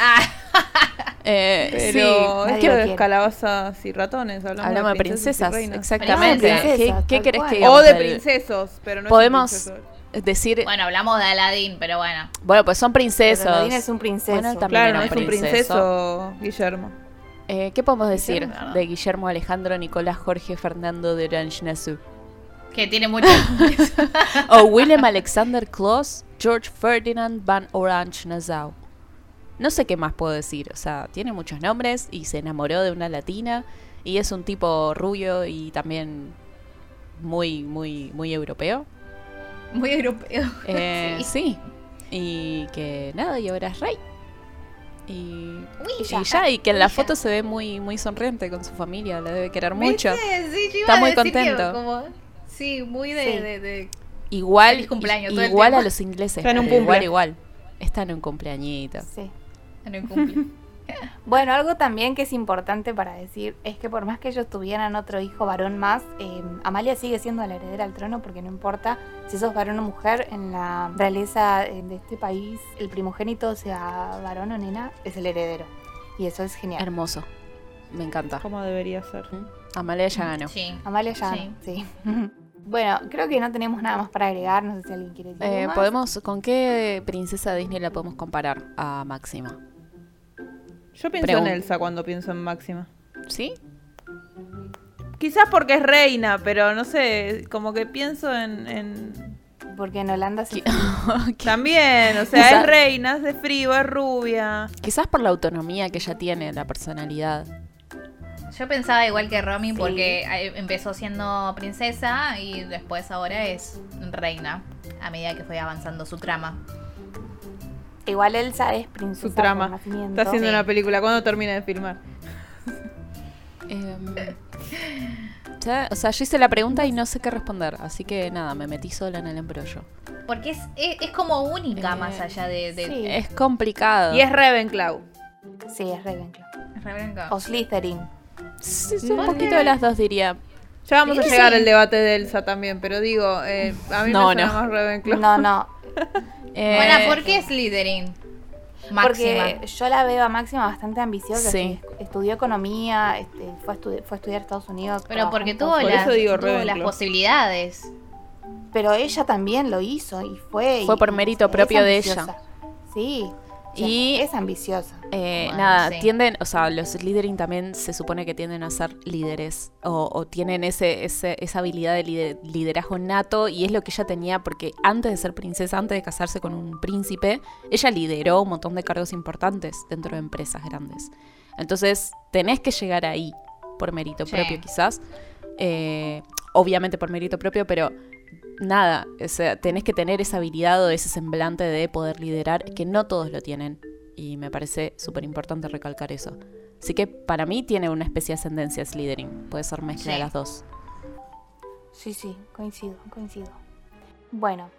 Speaker 4: Ah,
Speaker 3: Eh,
Speaker 2: Pero
Speaker 1: nadie
Speaker 2: esto de calabazas y ratones. Hablamos,
Speaker 3: Hablamos de princesas, exactamente.
Speaker 1: Hablamos de
Speaker 3: ¿Qué,
Speaker 1: princesas,
Speaker 3: qué
Speaker 1: tal
Speaker 3: querés
Speaker 1: cual.
Speaker 3: que
Speaker 2: O de princesos, pero no es
Speaker 3: Podemos- decir?
Speaker 4: bueno, hablamos de Aladdin, pero bueno.
Speaker 3: Bueno, pues son
Speaker 1: Pero
Speaker 3: princesos.
Speaker 1: Aladdin es un princeso.
Speaker 3: Bueno, también
Speaker 2: Claro, no es un
Speaker 3: princeso.
Speaker 2: Guillermo.
Speaker 3: Eh, ¿Qué podemos decir
Speaker 4: Guillermo.
Speaker 3: de Guillermo Alejandro Nicolás Jorge Fernando de Orange-Nassau?
Speaker 4: Que tiene mucho.
Speaker 3: O Willem Alexander Claus George Ferdinand van Orange-Nassau. No sé qué más puedo decir. O sea, tiene muchos nombres y se enamoró de una latina. Y es un tipo rubio y también muy, muy, muy europeo.
Speaker 4: Muy europeo.
Speaker 3: Eh,
Speaker 4: Sí.
Speaker 3: sí. Y que nada, y ahora es rey. Y,
Speaker 1: ya.
Speaker 3: y que en la foto se ve muy, muy sonriente con su familia, la debe querer mucho.
Speaker 4: Sí, yo iba
Speaker 3: Está muy
Speaker 4: que
Speaker 3: contento.
Speaker 4: como- sí, muy de,
Speaker 1: Sí.
Speaker 4: de- de-
Speaker 3: Igual,
Speaker 4: Feliz cumpleaños, el
Speaker 3: igual a los ingleses.
Speaker 2: Está en un
Speaker 3: igual, igual. Está en un cumpleañito.
Speaker 1: Sí.
Speaker 4: en el cumple.
Speaker 1: Bueno, algo también que es importante para decir es que por más que ellos tuvieran otro hijo varón más, eh, Amalia sigue siendo la heredera al trono porque no importa si sos varón o mujer en la realeza eh, de este país, el primogénito, sea varón o nena, es el heredero. Y eso es genial.
Speaker 3: Hermoso. Me encanta.
Speaker 2: Como debería ser.
Speaker 3: Amalia ya ganó.
Speaker 4: Sí.
Speaker 1: Amalia ya,
Speaker 4: Sí.
Speaker 1: sí. bueno, creo que no tenemos nada más para agregar, no sé si alguien quiere decir algo
Speaker 3: Eh,
Speaker 1: más.
Speaker 3: podemos, ¿Con qué princesa Disney la podemos comparar a Máxima?
Speaker 2: Yo pienso
Speaker 3: Pregun-
Speaker 2: en Elsa cuando pienso en Máxima.
Speaker 3: ¿Sí?
Speaker 2: Quizás porque es reina, pero no sé, como que pienso en... en-
Speaker 1: Porque en Holanda se...
Speaker 2: También, o sea, es reina, es de frío, es rubia.
Speaker 3: Quizás por la autonomía que ella tiene, la personalidad.
Speaker 4: Yo pensaba igual que Romy
Speaker 1: Sí.
Speaker 4: porque eh, empezó siendo princesa y después ahora es reina a medida que fue avanzando su trama.
Speaker 1: Igual Elsa es princesa
Speaker 2: Su trama. Está haciendo
Speaker 4: Sí.
Speaker 2: una película. ¿Cuándo termina de filmar?
Speaker 3: Em, ya- o sea, yo hice la pregunta y no sé qué responder, así que nada, me metí sola en el embrollo.
Speaker 4: Porque es, es, es como única
Speaker 3: Eh,
Speaker 4: más allá de... de
Speaker 1: Sí.
Speaker 3: Es complicado.
Speaker 2: Y es Ravenclaw.
Speaker 1: Sí, es Ravenclaw.
Speaker 4: Rebeca.
Speaker 1: O Slytherin.
Speaker 3: Un poquito de las dos diría.
Speaker 2: Ya vamos a
Speaker 4: Sí.
Speaker 2: llegar al debate de Elsa también, pero digo, eh, a mí
Speaker 3: No,
Speaker 2: me suena
Speaker 3: no.
Speaker 2: más Ravenclaw.
Speaker 1: No, no.
Speaker 3: Eh,
Speaker 4: Bueno, ¿por qué Slytherin? Máxima.
Speaker 1: Porque yo la veo a Máxima bastante ambiciosa.
Speaker 3: Sí.
Speaker 1: Estudió economía, este, fue, a estudi- fue a estudiar a Estados Unidos.
Speaker 4: Pero porque tuvo,
Speaker 2: Por
Speaker 4: las,
Speaker 2: eso digo
Speaker 4: tuvo las
Speaker 2: Ravenclaw.
Speaker 4: posibilidades.
Speaker 1: Pero ella también lo hizo y fue.
Speaker 3: Fue
Speaker 1: y-
Speaker 3: por
Speaker 1: y
Speaker 3: mérito
Speaker 1: es
Speaker 3: propio de
Speaker 1: ambiciosa. Sí.
Speaker 3: Y-
Speaker 1: Y es ambiciosa.
Speaker 3: Eh,
Speaker 4: Bueno,
Speaker 3: nada,
Speaker 4: sí.
Speaker 3: tienden, o sea, los Slytherin también se supone que tienden a ser líderes o, o tienen ese, ese- esa habilidad de lider- liderazgo nato y es lo que ella tenía porque antes de ser princesa, antes de casarse con un príncipe, ella lideró un montón de cargos importantes dentro de empresas grandes. Entonces, tenés que llegar ahí por mérito
Speaker 4: Sí.
Speaker 3: propio quizás, Eh, obviamente por mérito propio, pero nada, o sea, tenés que tener esa habilidad o ese semblante de poder liderar, que no todos lo tienen. Y me parece súper importante recalcar eso. Así que para mí tiene una especie de ascendencia Slytherin. Puede ser mezcla de las dos.
Speaker 1: Sí, sí, coincido, coincido. Bueno,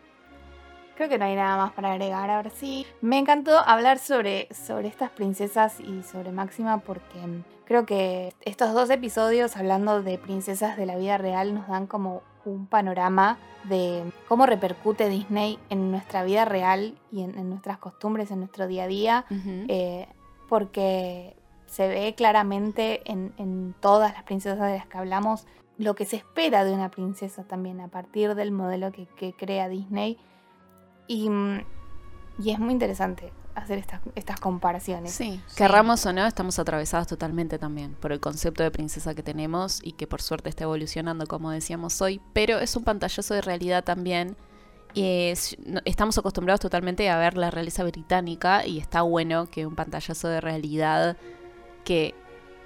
Speaker 1: creo que no hay nada más para agregar. Ahora sí, me encantó hablar sobre, sobre estas princesas y sobre Máxima porque creo que estos dos episodios hablando de princesas de la vida real nos dan como un panorama de cómo repercute Disney en nuestra vida real y en, en nuestras costumbres, en nuestro día a día. Eh, porque se ve claramente en, en todas las princesas de las que hablamos lo que se espera de una princesa también a partir del modelo que, que crea Disney. Y, y es muy interesante hacer estas, estas comparaciones.
Speaker 3: Sí,
Speaker 4: Sí.
Speaker 3: querramos o no, estamos atravesadas totalmente también por el concepto de princesa que tenemos y que por suerte está evolucionando, como decíamos hoy, pero es un pantallazo de realidad también. Es- estamos acostumbrados totalmente a ver la realeza británica y está bueno que un pantallazo de realidad que,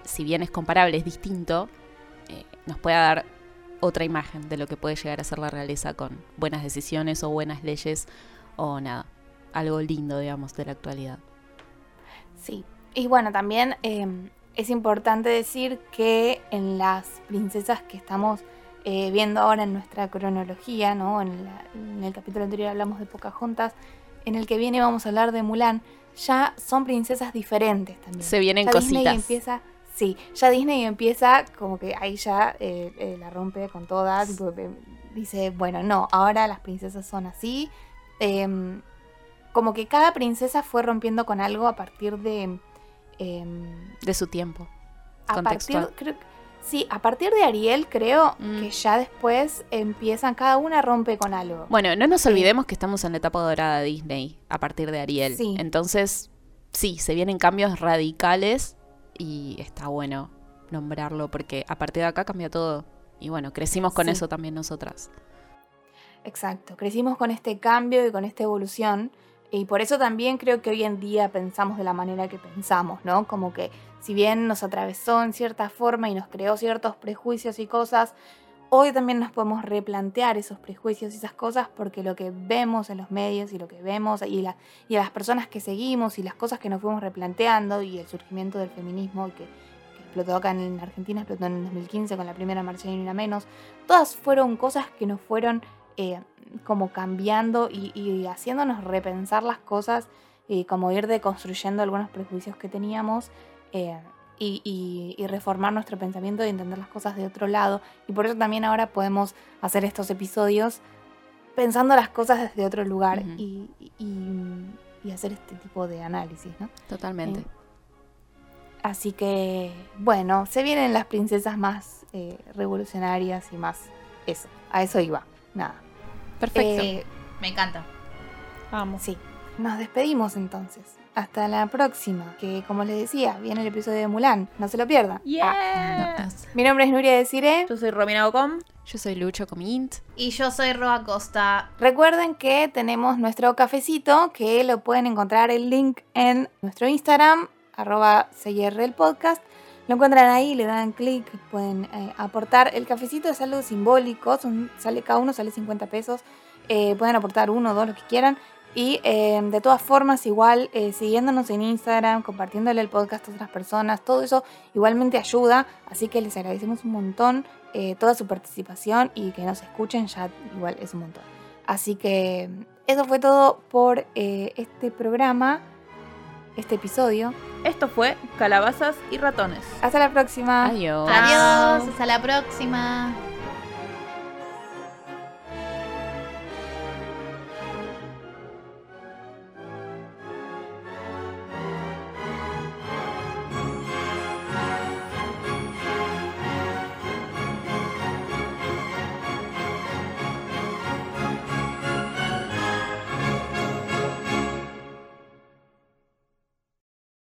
Speaker 3: si bien es comparable, es distinto, eh, nos pueda dar otra imagen de lo que puede llegar a ser la realeza con buenas decisiones o buenas leyes o nada, algo lindo, digamos, de la actualidad.
Speaker 1: Sí, y bueno, también eh, es importante decir que en las princesas que estamos eh, viendo ahora en nuestra cronología, ¿no? En, la- en el capítulo anterior hablamos de Pocahontas, en el que viene vamos a hablar de Mulan, ya son princesas diferentes también.
Speaker 3: Se vienen
Speaker 1: ya Disney
Speaker 3: cositas.
Speaker 1: empieza, sí, ya Disney empieza como que ahí ya eh, eh, la rompe con todas, eh, dice, bueno, no, ahora las princesas son así. em, como que cada princesa fue rompiendo con algo a partir de... em,
Speaker 3: de su tiempo.
Speaker 1: a
Speaker 3: Contextual.
Speaker 1: partir, creo, sí, a partir de Ariel creo
Speaker 3: Mm.
Speaker 1: que ya después empiezan, cada una rompe con algo.
Speaker 3: Bueno, no nos
Speaker 1: Sí.
Speaker 3: olvidemos que estamos en la etapa dorada de Disney a partir de Ariel.
Speaker 1: Sí.
Speaker 3: Entonces, sí, se vienen cambios radicales y está bueno nombrarlo porque a partir de acá cambia todo. Y bueno, crecimos con
Speaker 1: Sí.
Speaker 3: eso también nosotras.
Speaker 1: Exacto, crecimos con este cambio y con esta evolución y por eso también creo que hoy en día pensamos de la manera que pensamos, ¿no? Como que si bien nos atravesó en cierta forma y nos creó ciertos prejuicios y cosas, hoy también nos podemos replantear esos prejuicios y esas cosas porque lo que vemos en los medios y lo que vemos y, y a las personas que seguimos y las cosas que nos fuimos replanteando y el surgimiento del feminismo que, que explotó acá en Argentina, explotó en el 2015 con la primera marcha y una menos, todas fueron cosas que nos fueron eh, como cambiando y, y haciéndonos repensar las cosas y como ir deconstruyendo algunos prejuicios que teníamos eh, y, y- y reformar nuestro pensamiento y entender las cosas de otro lado. Y por eso también ahora podemos hacer estos episodios pensando las cosas desde otro lugar y, hacer este tipo de análisis, ¿no?
Speaker 3: Totalmente.
Speaker 1: Eh, Así que, bueno, se vienen las princesas más revolucionarias y más eso. A eso iba. Nada.
Speaker 3: Perfecto.
Speaker 1: Eh,
Speaker 4: Me encanta.
Speaker 2: Vamos.
Speaker 1: sí. Nos despedimos entonces. Hasta la próxima. Que como les decía, viene el episodio de Mulan. No se lo pierdan. Ah,
Speaker 2: Yeah.
Speaker 3: No,
Speaker 1: mi nombre es Nuria Desiree.
Speaker 2: Yo soy Romina Ocom.
Speaker 3: Yo soy Lucho Comint.
Speaker 4: Y yo soy Roa Costa.
Speaker 1: Recuerden que tenemos nuestro cafecito, que lo pueden encontrar el link en nuestro Instagram, arroba CR el podcast. Lo encuentran ahí, le dan clic, pueden eh, aportar. El cafecito es algo simbólico, sale, cada uno sale 50 pesos. Eh, pueden aportar uno o dos, lo que quieran. Y eh, de todas formas, igual siguiéndonos en Instagram, compartiéndole el podcast a otras personas, todo eso igualmente ayuda. Así que les agradecemos un montón toda su participación y que nos escuchen ya igual es un montón. Así que eso fue todo por este programa, este episodio.
Speaker 2: Esto fue Calabazas y Ratones.
Speaker 1: Hasta la próxima.
Speaker 3: Adiós.
Speaker 4: Adiós, hasta la próxima.